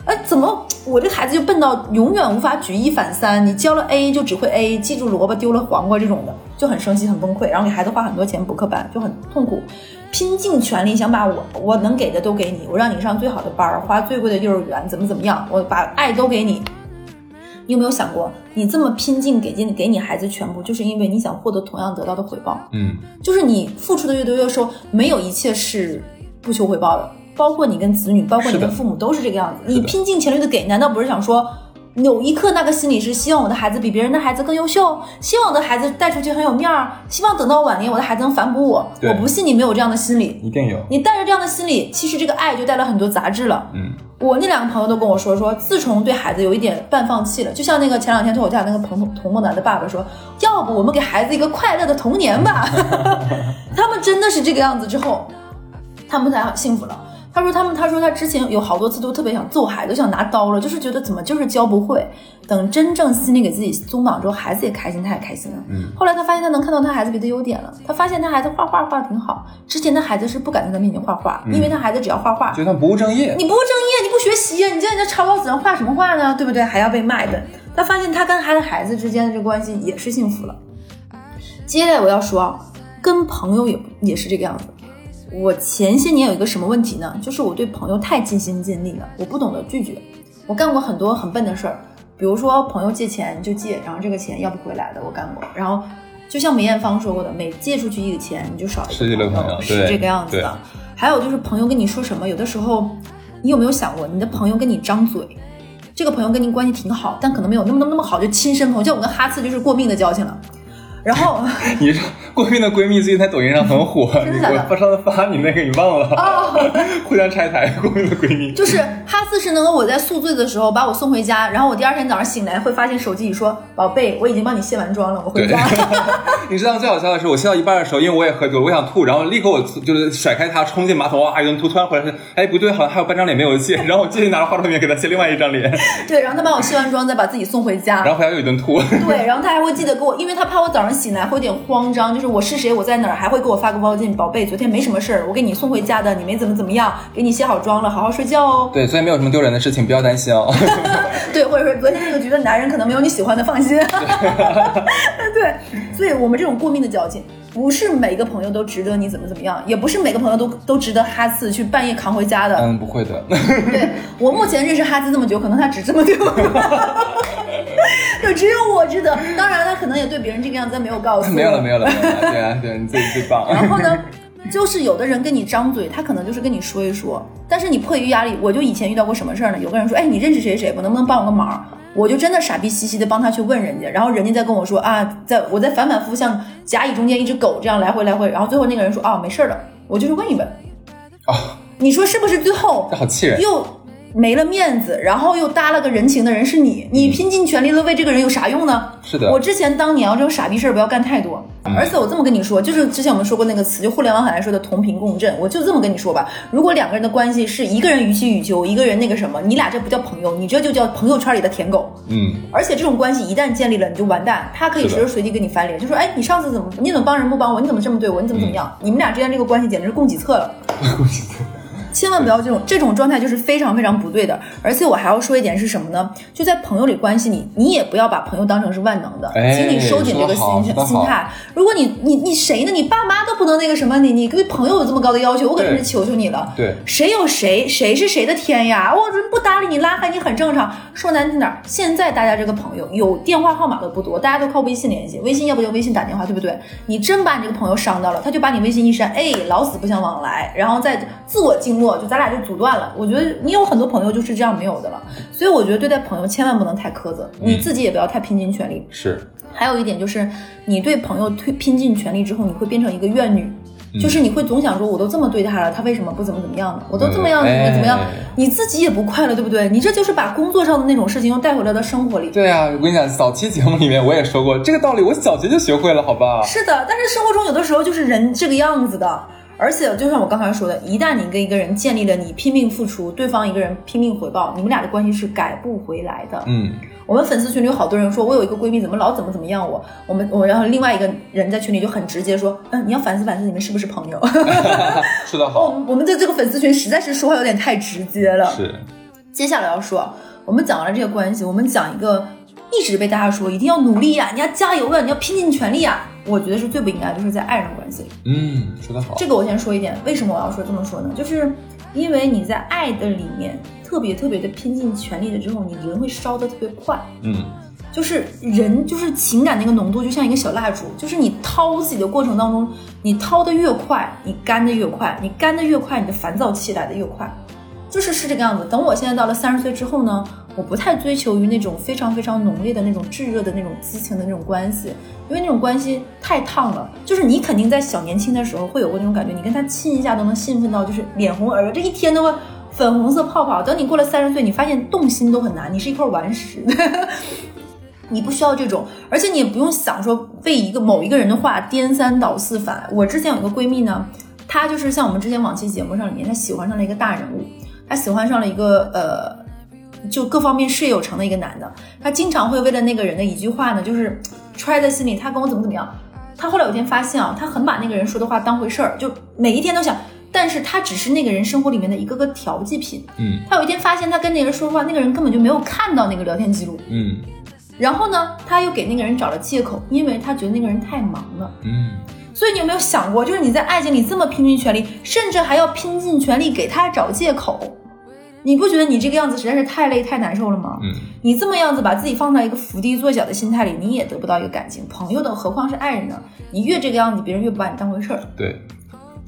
哎，怎么我这孩子就笨到永远无法举一反三？你教了 A 就只会 A，记住萝卜丢了黄瓜这种的，就很生气很崩溃，然后给孩子花很多钱补课班，就很痛苦，拼尽全力想把我我能给的都给你，我让你上最好的班儿，花最贵的幼儿园，怎么怎么样，我把爱都给你。你有没有想过，你这么拼尽给尽给你孩子全部，就是因为你想获得同样得到的回报？嗯，就是你付出的越多越收，没有一切是不求回报的，包括你跟子女，包括你的跟父母都是这个样子。你拼尽全力的给，难道不是想说？有一刻，那个心里是希望我的孩子比别人的孩子更优秀，希望我的孩子带出去很有面儿，希望等到晚年我的孩子能反哺我。我不信你没有这样的心理，一定有。你带着这样的心理，其实这个爱就带了很多杂质了。嗯，我那两个朋友都跟我说，说自从对孩子有一点半放弃了，就像那个前两天脱口秀那个彭童梦楠的爸爸说，要不我们给孩子一个快乐的童年吧。他们真的是这个样子之后，他们才幸福了。他说他们，他说他之前有好多次都特别想揍孩子，想拿刀了，就是觉得怎么就是教不会。等真正心里给自己松绑之后，孩子也开心，他也开心了。嗯，后来他发现他能看到他孩子别的优点了，他发现他孩子画画画的挺好。之前的孩子是不敢在他面前画画，因为他孩子只要画画，觉得他不务正业。你不务正业，你不学习呀，你在这抄稿纸上画什么画呢？对不对？还要被骂一顿。他发现他跟他的孩子之间的这个关系也是幸福了。接下来我要说啊，跟朋友也也是这个样子。我前些年有一个什么问题呢？就是我对朋友太尽心尽力了，我不懂得拒绝。我干过很多很笨的事儿，比如说朋友借钱就借，然后这个钱要不回来的，我干过。然后就像梅艳芳说过的，每借出去一个钱，你就少一失去了朋友是这个样子的。还有就是朋友跟你说什么，有的时候你有没有想过，你的朋友跟你张嘴，这个朋友跟你关系挺好，但可能没有那么那么那么好，就亲生朋友，像我跟哈次就是过命的交情了。然后 你说过命的闺蜜最近在抖音上很火，真的我上次发你那个你忘了？哦 互相拆台，过命的闺蜜。就是哈四是能够我在宿醉的时候把我送回家，然后我第二天早上醒来会发现手机里说：“宝贝，我已经帮你卸完妆了，我回对家。，你知道最好笑的是，我卸到一半的时候，因为我也喝酒，我想吐，然后立刻我就是甩开他，冲进马桶，哇一顿吐，突然回来是，哎不对，好像还有半张脸没有卸，然后我继续拿着化妆品给他卸另外一张脸，对，然后他帮我卸完妆，再把自己送回家。然后回来又一顿吐。对，然后他还会记得给我，因为他怕我早上上醒来会有点慌张，就是我是谁，我在哪儿，还会给我发个微信，宝贝，昨天没什么事儿，我给你送回家的，你没怎么怎么样，给你卸好妆了，好好睡觉哦。对，所以没有什么丢人的事情，不要担心哦。对，或者说昨天那个局的男人可能没有你喜欢的，放心。对，所以我们这种过命的矫情，不是每个朋友都值得你怎么怎么样，也不是每个朋友都都值得哈次去半夜扛回家的。嗯，不会的。对我目前认识哈次这么久，可能他只这么对我，就只有我知道。当然，他可能也对别人这个样子，他没有告诉我。没有了，没有了，没有了。对啊，对，你最最棒。然后呢，就是有的人跟你张嘴，他可能就是跟你说一说，但是你迫于压力，我就以前遇到过什么事儿呢？有个人说，哎，你认识谁谁，我能不能帮我个忙？我就真的傻逼兮兮的帮他去问人家，然后人家再跟我说啊，在我在反反复复像甲乙中间一只狗这样来回来回，然后最后那个人说啊，没事儿的，我就是问一问。啊，你说是不是？最后这好气人。又没了面子，然后又搭了个人情的人是你，你拼尽全力的为这个人有啥用呢？是的我之前当年啊，这种傻逼事儿不要干太多。而且我这么跟你说，就是之前我们说过那个词，就互联网很爱说的同频共振，我就这么跟你说吧。如果两个人的关系是一个人予取予求，一个人那个什么，你俩这不叫朋友，你这就叫朋友圈里的舔狗。嗯，而且这种关系一旦建立了，你就完蛋。他可以随时随地跟你翻脸，就说：“哎，你上次怎么，你怎么帮人不帮我？你怎么这么对我？你怎么怎么样？”你们俩之间这个关系简直是供给侧了。千万不要这种这种状态，就是非常非常不对的。而且我还要说一点是什么呢？就在朋友里关系你，你也不要把朋友当成是万能的，哎请你收紧这个心心态。如果你你你谁呢？你爸妈都不能那个什么，你你对朋友有这么高的要求，我可真是求求你了。对谁有谁，谁是谁的天呀？我这不搭理你、拉黑你很正常。说难听点儿，现在大家这个朋友有电话号码的不多，大家都靠微信联系，微信要不就微信打电话，对不对？你真把你这个朋友伤到了，他就把你微信一删，哎，老死不相往来，然后再自我静默，就咱俩就阻断了。我觉得你有很多朋友就是这样没有的了，所以我觉得对待朋友千万不能太苛责，你自己也不要太拼尽全力。是，还有一点就是，你对朋友推拼尽全力之后，你会变成一个怨女。就是你会总想说，我都这么对他了，他为什么不怎么怎么样呢？我都这么样，怎么怎么样哎？你自己也不快乐，对不对？你这就是把工作上的那种事情又带回来到生活里。对啊，我跟你讲，早期节目里面我也说过这个道理，我小学就学会了，好吧？是的，但是生活中有的时候就是人这个样子的，而且就像我刚才说的，一旦你跟一个人建立了你拼命付出，对方一个人拼命回报，你们俩的关系是改不回来的。嗯，我们粉丝群里有好多人说，我有一个闺蜜怎么老怎么怎么样我，我们我然后另外一个人在群里就很直接说，嗯，你要反思反思你们是不是朋友。说的好，我我们的这个粉丝群实在是说话有点太直接了。是，接下来要说，我们讲完了这个关系，我们讲一个一直被大家说一定要努力呀、你要加油啊，你要拼尽全力呀、我觉得是最不应该，就是在爱人关系里。嗯，说得好，这个我先说一点，为什么我要说这么说呢？就是因为你在爱的里面特别特别的拼尽全力了之后，你人会烧得特别快。嗯，就是人就是情感那个浓度就像一个小蜡烛，就是你掏自己的过程当中，你掏的越快，你干的越快，你干的越快，你的烦躁期来的越快，就是是这个样子。等我现在到了三十岁之后呢，我不太追求于那种非常非常浓烈的那种炙热的那种激情的那种关系，因为那种关系太烫了。就是你肯定在小年轻的时候会有过那种感觉，你跟他亲一下都能兴奋到就是脸红耳热，这一天都会粉红色泡泡。等你过了三十岁，你发现动心都很难，你是一块顽石。你不需要这种，而且你也不用想说为一个某一个人的话颠三倒四反。我之前有个闺蜜呢，她就是像我们之前往期节目上里面，她喜欢上了一个大人物，她喜欢上了一个呃，就各方面事业有成的一个男的，他经常会为了那个人的一句话呢，就是揣在心里，他跟我怎么怎么样。他后来有一天发现啊，他很把那个人说的话当回事儿，就每一天都想，但是他只是那个人生活里面的一个个调剂品。嗯他有一天发现，他跟那个人说话，那个人根本就没有看到那个聊天记录。嗯然后呢，他又给那个人找了借口，因为他觉得那个人太忙了。嗯，所以你有没有想过，就是你在爱情里这么拼尽全力，甚至还要拼尽全力给他找借口，你不觉得你这个样子实在是太累太难受了吗？嗯，你这么样子把自己放在一个伏低做小的心态里，你也得不到一个感情。朋友的，何况是爱人呢？你越这个样子，别人越不把你当回事儿。对，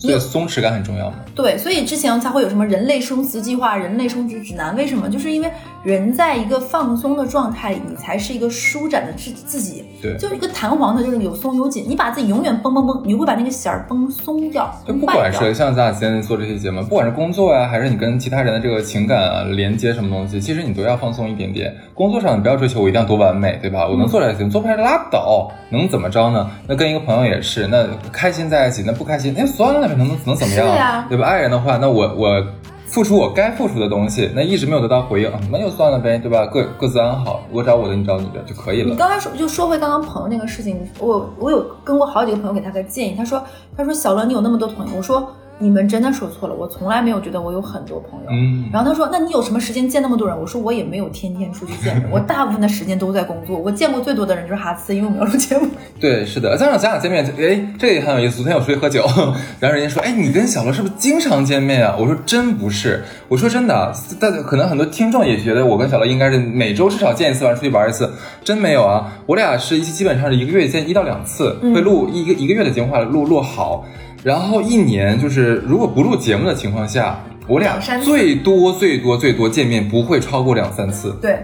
所以松弛感很重要嘛。对，所以之前才会有什么人类生死计划、人类生殖指南？为什么？就是因为人在一个放松的状态里，你才是一个舒展的自自己。对就是一个弹簧的，就是有松有紧。你把自己永远绷绷绷，你会把那个弦儿绷松掉，就。不管是像咱俩今天做这些节目，不管是工作呀、还是你跟其他人的这个情感啊、连接什么东西，其实你都要放松一点点。工作上你不要追求我一定要多完美，对吧？我能做出来行，做不出来拉倒，能怎么着呢？那跟一个朋友也是，那开心在一起，那不开心，那就算了呗，能能能怎么样？对吧？爱人的话，那我我。付出我该付出的东西，那一直没有得到回应，啊那就算了呗，对吧？各各自安好，我找我的，你找你的就可以了。你刚才说就说回刚刚朋友那个事情，我我有跟过好几个朋友给他个建议，他说他说小乐你有那么多朋友，我说你们真的说错了，我从来没有觉得我有很多朋友。嗯然后他说那你有什么时间见那么多人？我说我也没有天天出去见人，我大部分的时间都在工作。我见过最多的人就是哈斯，因为我们要录节目。对，是的，加上咱俩见面，哎，这也很有意思。昨天我出去喝酒，然后人家说，哎，你跟小罗是不是经常见面啊？我说真不是，我说真的，但可能很多听众也觉得我跟小罗应该是每周至少见一次，完出去玩一次，真没有啊。我俩是一基本上是一个月见一到两次，会录一个一个月的节目话录录好，然后一年就是如果不录节目的情况下，我俩最多最多最多见面不会超过两三次。对，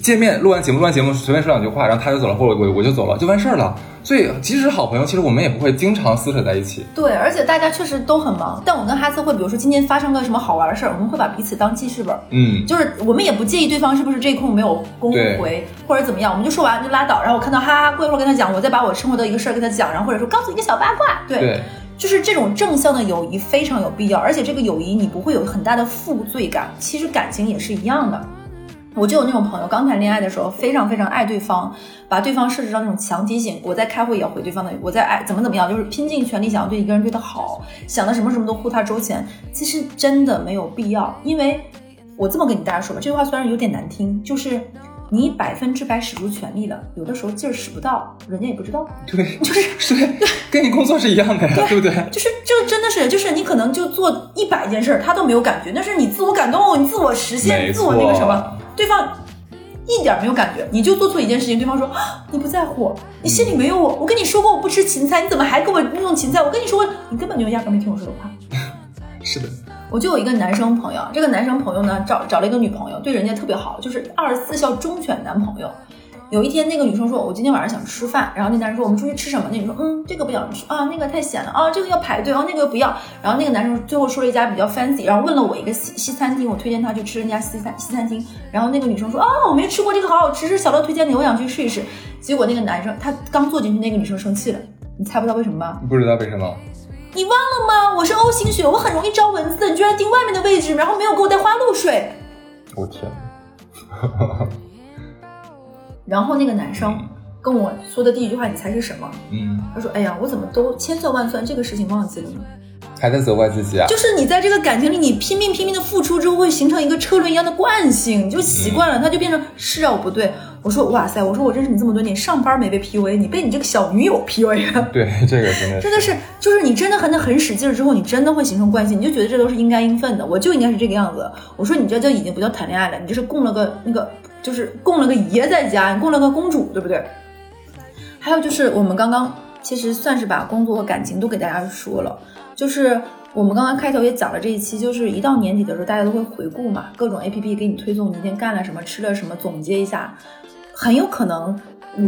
见面录完节目，录完节目随便说两句话，然后他就走了，或者我我就走了，就完事儿了。所以即使是好朋友，其实我们也不会经常撕扯在一起。对，而且大家确实都很忙，但我跟哈斯会，比如说今天发生个什么好玩的事儿，我们会把彼此当记事本儿。嗯，就是我们也不介意对方是不是这一空没有公回或者怎么样，我们就说完就拉倒。然后我看到哈哈，过一会儿跟他讲，我再把我生活的一个事儿跟他讲，然后或者说告诉你个小八卦，对，对，就是这种正向的友谊非常有必要，而且这个友谊你不会有很大的负罪感。其实感情也是一样的。我就有那种朋友，刚谈恋爱的时候非常非常爱对方，把对方设置到那种强提醒，我在开会也要回对方的，我在爱怎么怎么样，就是拼尽全力想要对一个人对他好，想的什么什么都护他周全。其实真的没有必要，因为我这么跟你大家说吧，这句话虽然有点难听，就是你百分之百使出全力了，有的时候劲儿使不到，人家也不知道。对，就是对，跟你工作是一样的呀，对不对？就是就真的是，就是你可能就做一百件事儿，他都没有感觉，那是你自我感动，你自我实现，自我那个什么错，对方一点没有感觉，你就做错一件事情，对方说啊你不在乎我，你心里没有我，我跟你说过我不吃芹菜，你怎么还给我弄芹菜？我跟你说过，你根本就压根没听我说的话。是的，我就有一个男生朋友，这个男生朋友呢找找了一个女朋友，对人家特别好，就是二十四孝忠犬男朋友。有一天，那个女生说：“我今天晚上想吃饭。”然后那男生说：“我们出去吃什么？”那女生说：“嗯，这个不想吃啊，那个太咸了啊，这个要排队啊，那个不要。”然后那个男生最后说了一家比较 fancy，然后问了我一个西西餐厅，我推荐他去吃那家西餐西餐厅。然后那个女生说：“啊，我没吃过这个，好好吃，是小乐推荐的，我想去试一试。”结果那个男生他刚坐进去，那个女生生气了，你猜不到为什么吗？不知道为什么。你忘了吗？我是 O 型血，我很容易招蚊子，你居然订外面的位置，然后没有给我带花露水。我天，然后那个男生跟我说的第一句话，你猜是什么？嗯，他说：“哎呀，我怎么都千算万算，这个事情忘记了呢？还在责怪自己啊？就是你在这个感情里，你拼命拼命的付出之后，会形成一个车轮一样的惯性，你就习惯了，它就变成是啊，我不对。我说哇塞，我说我认识你这么多年，上班没被 PUA，你被你这个小女友 PUA 了。对，这个真的是真的是，就是你真的很很使劲儿之后，你真的会形成惯性，你就觉得这都是应该应分的，我就应该是这个样子。我说你这就已经不叫谈恋爱了，你这是供了个那个，就是供了个爷在家，你供了个公主，对不对？还有就是我们刚刚其实算是把工作和感情都给大家说了，就是我们刚刚开头也讲了这一期，就是一到年底的时候，大家都会回顾嘛，各种 A P P 给你推送你今天干了什么，吃了什么，总结一下。很有可能，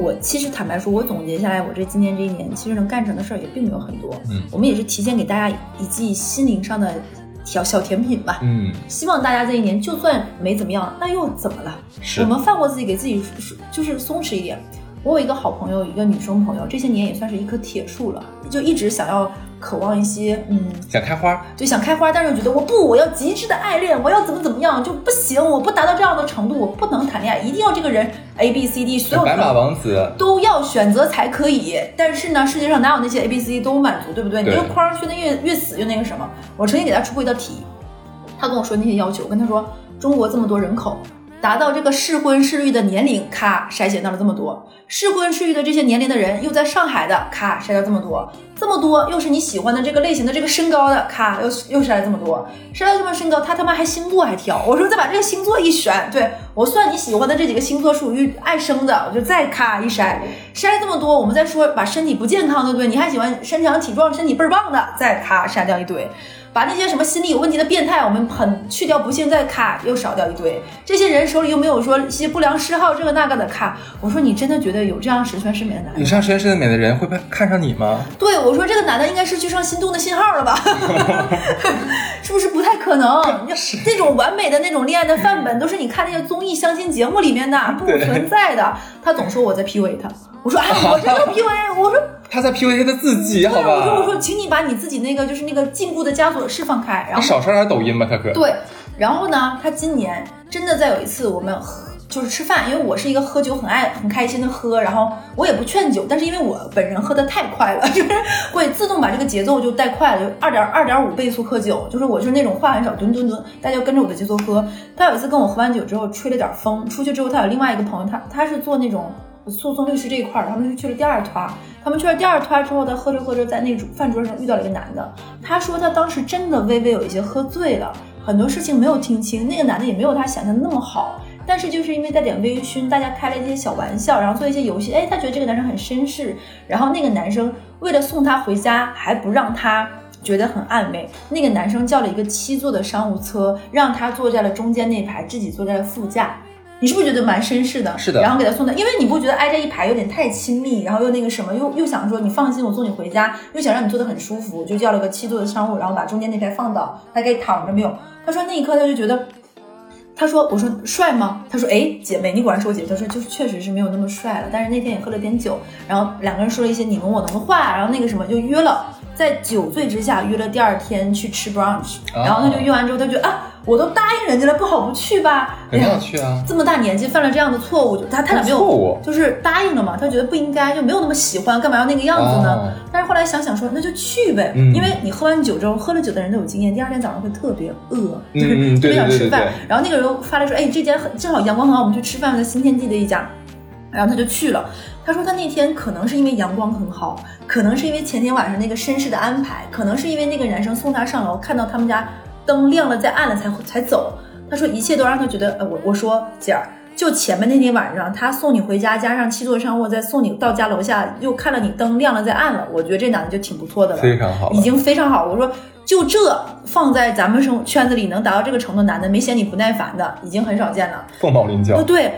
我其实坦白说，我总结下来，我这今年这一年其实能干成的事儿也并没有很多。嗯我们也是提前给大家一记心灵上的小小甜品吧。嗯，希望大家这一年就算没怎么样，那又怎么了？是我们放过自己，给自己就是松弛一点。我有一个好朋友，一个女生朋友，这些年也算是一棵铁树了，就一直想要渴望一些，嗯，想开花，就想开花，但是又觉得我不，我要极致的爱恋，我要怎么怎么样就不行，我不达到这样的程度，我不能谈恋爱，一定要这个人 A B C D 所有白马王子，都要选择才可以。但是呢，世界上哪有那些 A B C D 都满足，对不对？你对这个框圈的越越死越那个什么。我曾经给他出过一道题，他跟我说那些要求，我跟他说中国这么多人口。达到这个适婚适育的年龄，咔筛选到了这么多；适婚适育的这些年龄的人又在上海的，咔筛掉这么多，这么多又是你喜欢的这个类型的这个身高的，咔又又筛了这么多，筛了这么身高，他他妈还星座还挑，我说再把这个星座一选，对我算你喜欢的这几个星座属于爱生的，我就再咔一筛，筛这么多，我们再说把身体不健康的，对不对？你还喜欢身强体壮、身体倍儿棒的，再咔筛掉一堆。把那些什么心理有问题的变态，我们很去掉不幸，再咔又少掉一堆。这些人手里又没有说一些不良嗜好，这个那个的咔。我说你真的觉得有这样十全十美的男人？你上实验室的美的人会看 看上你吗？对我说这个男的应该是去上心动的信号了吧？是不不是不太可能？那种完美的那种恋爱的范本，都是你看那些综艺相亲节目里面的，不存在的。他总说我在 PUA 他，我说哎，我真的 PUA，我说 他在 PUA 他自己，好吧，我说我？说，请你把你自己那个就是那个禁锢的枷锁释放开，然后少刷点抖音吧，他可。对，然后呢，他今年真的在有一次我们喝就是吃饭，因为我是一个喝酒很爱很开心的喝，然后我也不劝酒，但是因为我本人喝的太快了，就是会自动把这个节奏就带快了，就二点二点五倍速喝酒，就是我就是那种话很少，吨吨吨，大家就跟着我的节奏喝。他有一次跟我喝完酒之后吹了点风，出去之后他有另外一个朋友，他他是做那种。诉讼律师这一块儿，他们就去了第二团，他们去了第二团之后，他喝着喝着在那个饭桌上遇到了一个男的，他说他当时真的微微有一些喝醉了，很多事情没有听清，那个男的也没有他想象的那么好，但是就是因为带点微醺，大家开了一些小玩笑，然后做一些游戏，哎，他觉得这个男生很绅士，然后那个男生为了送她回家，还不让她觉得很暧昧，那个男生叫了一个七座的商务车，让她坐在了中间那排，自己坐在了副驾。你是不是觉得蛮绅士的？是的然后给他送的，因为你不觉得挨着一排有点太亲密，然后又那个什么，又又想说你放心，我送你回家，又想让你坐得很舒服，就叫了个七座的商务，然后把中间那排放倒，他可以躺着没有？他说那一刻他就觉得。他说：“我说帅吗？”他说：“哎，姐妹，你果然是我姐姐。”他说：“就是确实是没有那么帅了，但是那天也喝了点酒，然后两个人说了一些你侬我侬的话，然后那个什么就约了，在酒醉之下约了第二天去吃 brunch，然后他就约完之后，他觉得啊，我都答应人家了，不好不去吧？肯定哎呀要去啊！这么大年纪犯了这样的错误，就他他俩没有错误就是答应了嘛，他觉得不应该，就没有那么喜欢，干嘛要那个样子呢？哦但是后来想想说，那就去呗，嗯因为你喝完酒之后，喝了酒的人都有经验，第二天早上会特别饿，嗯就是特别想吃饭。然后那个人发来说，哎，这间很正好阳光很好，我们去吃饭，在新天地的一家。然后他就去了。他说他那天可能是因为阳光很好，可能是因为前天晚上那个绅士的安排，可能是因为那个男生送他上楼，看到他们家灯亮了再暗了才才走。他说一切都让他觉得，呃，我我说姐儿。就前面那天晚上，他送你回家，加上七座商务再送你到家楼下，又看到你灯亮了再暗了，我觉得这男的就挺不错的了，非常好已经非常好。我说就这放在咱们生圈子里能达到这个程度，男的没嫌你不耐烦的，已经很少见了。凤毛麟角哦，。对，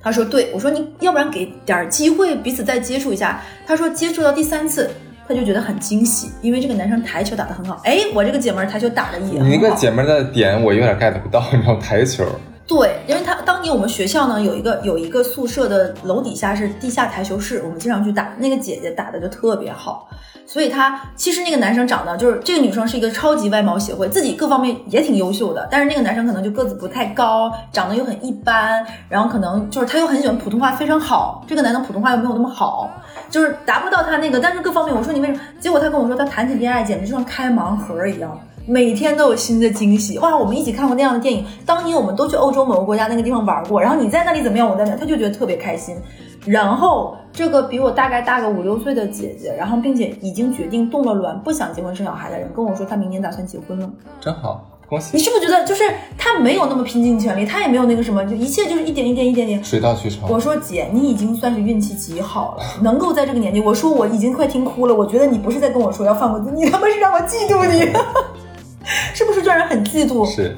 他说对，我说你要不然给点儿机会彼此再接触一下。他说接触到第三次，他就觉得很惊喜，因为这个男生台球打得很好。哎，我这个姐们儿台球打得也很好。你那个姐妹的点我有点 get 不到，你知道台球，对，因为他当年我们学校呢有一个有一个宿舍的楼底下是地下台球室，我们经常去打。那个姐姐打的就特别好，所以她其实那个男生长得就是这个女生是一个超级外貌协会，自己各方面也挺优秀的，但是那个男生可能就个子不太高，长得又很一般，然后可能就是他又很喜欢普通话非常好，这个男的普通话又没有那么好，就是达不到他那个，但是各方面我说你为什么？结果他跟我说他谈起恋爱简直就像开盲盒一样。每天都有新的惊喜哇！我们一起看过那样的电影，当年我们都去欧洲某个国家那个地方玩过，然后你在那里怎么样，我在那，他就觉得特别开心。然后这个比我大概大个五六岁的姐姐，然后并且已经决定动了卵，不想结婚生小孩的人跟我说，她明年打算结婚了。真好，恭喜你！是不是觉得就是她没有那么拼尽全力，她也没有那个什么，就一切就是一点一点一点点。水到渠成。我说姐，你已经算是运气极好了，能够在这个年纪。我说我已经快听哭了，我觉得你不是在跟我说要放过自己，你他妈是让我嫉妒你，是不是让人很嫉妒？是，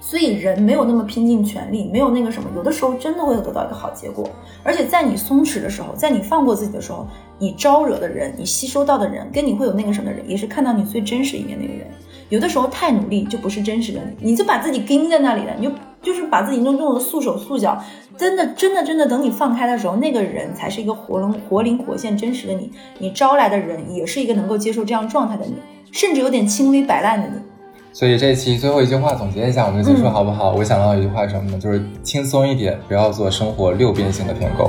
所以人没有那么拼尽全力，没有那个什么，有的时候真的会得到一个好结果。而且在你松弛的时候，在你放过自己的时候，你招惹的人，你吸收到的人，跟你会有那个什么的人，也是看到你最真实一面那个人。有的时候太努力就不是真实的你，你就把自己钉在那里了，你就就是把自己弄弄得束手束脚。真的，真的，真的，等你放开的时候，那个人才是一个活灵活灵活现真实的你。你招来的人也是一个能够接受这样状态的你，甚至有点轻微摆烂的你。所以这一期最后一句话总结一下我们就结束好不好？我想到一句话什么呢？就是轻松一点，不要做生活六边形的舔狗。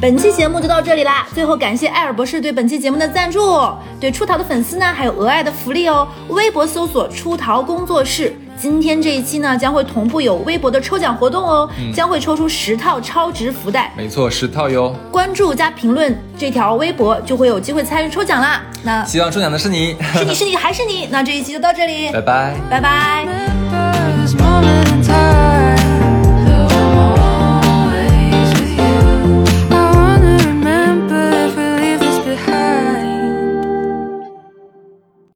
本期节目就到这里啦！最后感谢艾尔博士对本期节目的赞助，对出逃的粉丝呢还有额外的福利哦。微博搜索“出逃工作室”，今天这一期呢将会同步有微博的抽奖活动哦，将会抽出十套超值福袋，没错，十套哟。关注加评论这条微博就会有机会参与抽奖啦。那希望中奖的是你，是你是你还是你？那这一期就到这里，拜拜。拜拜。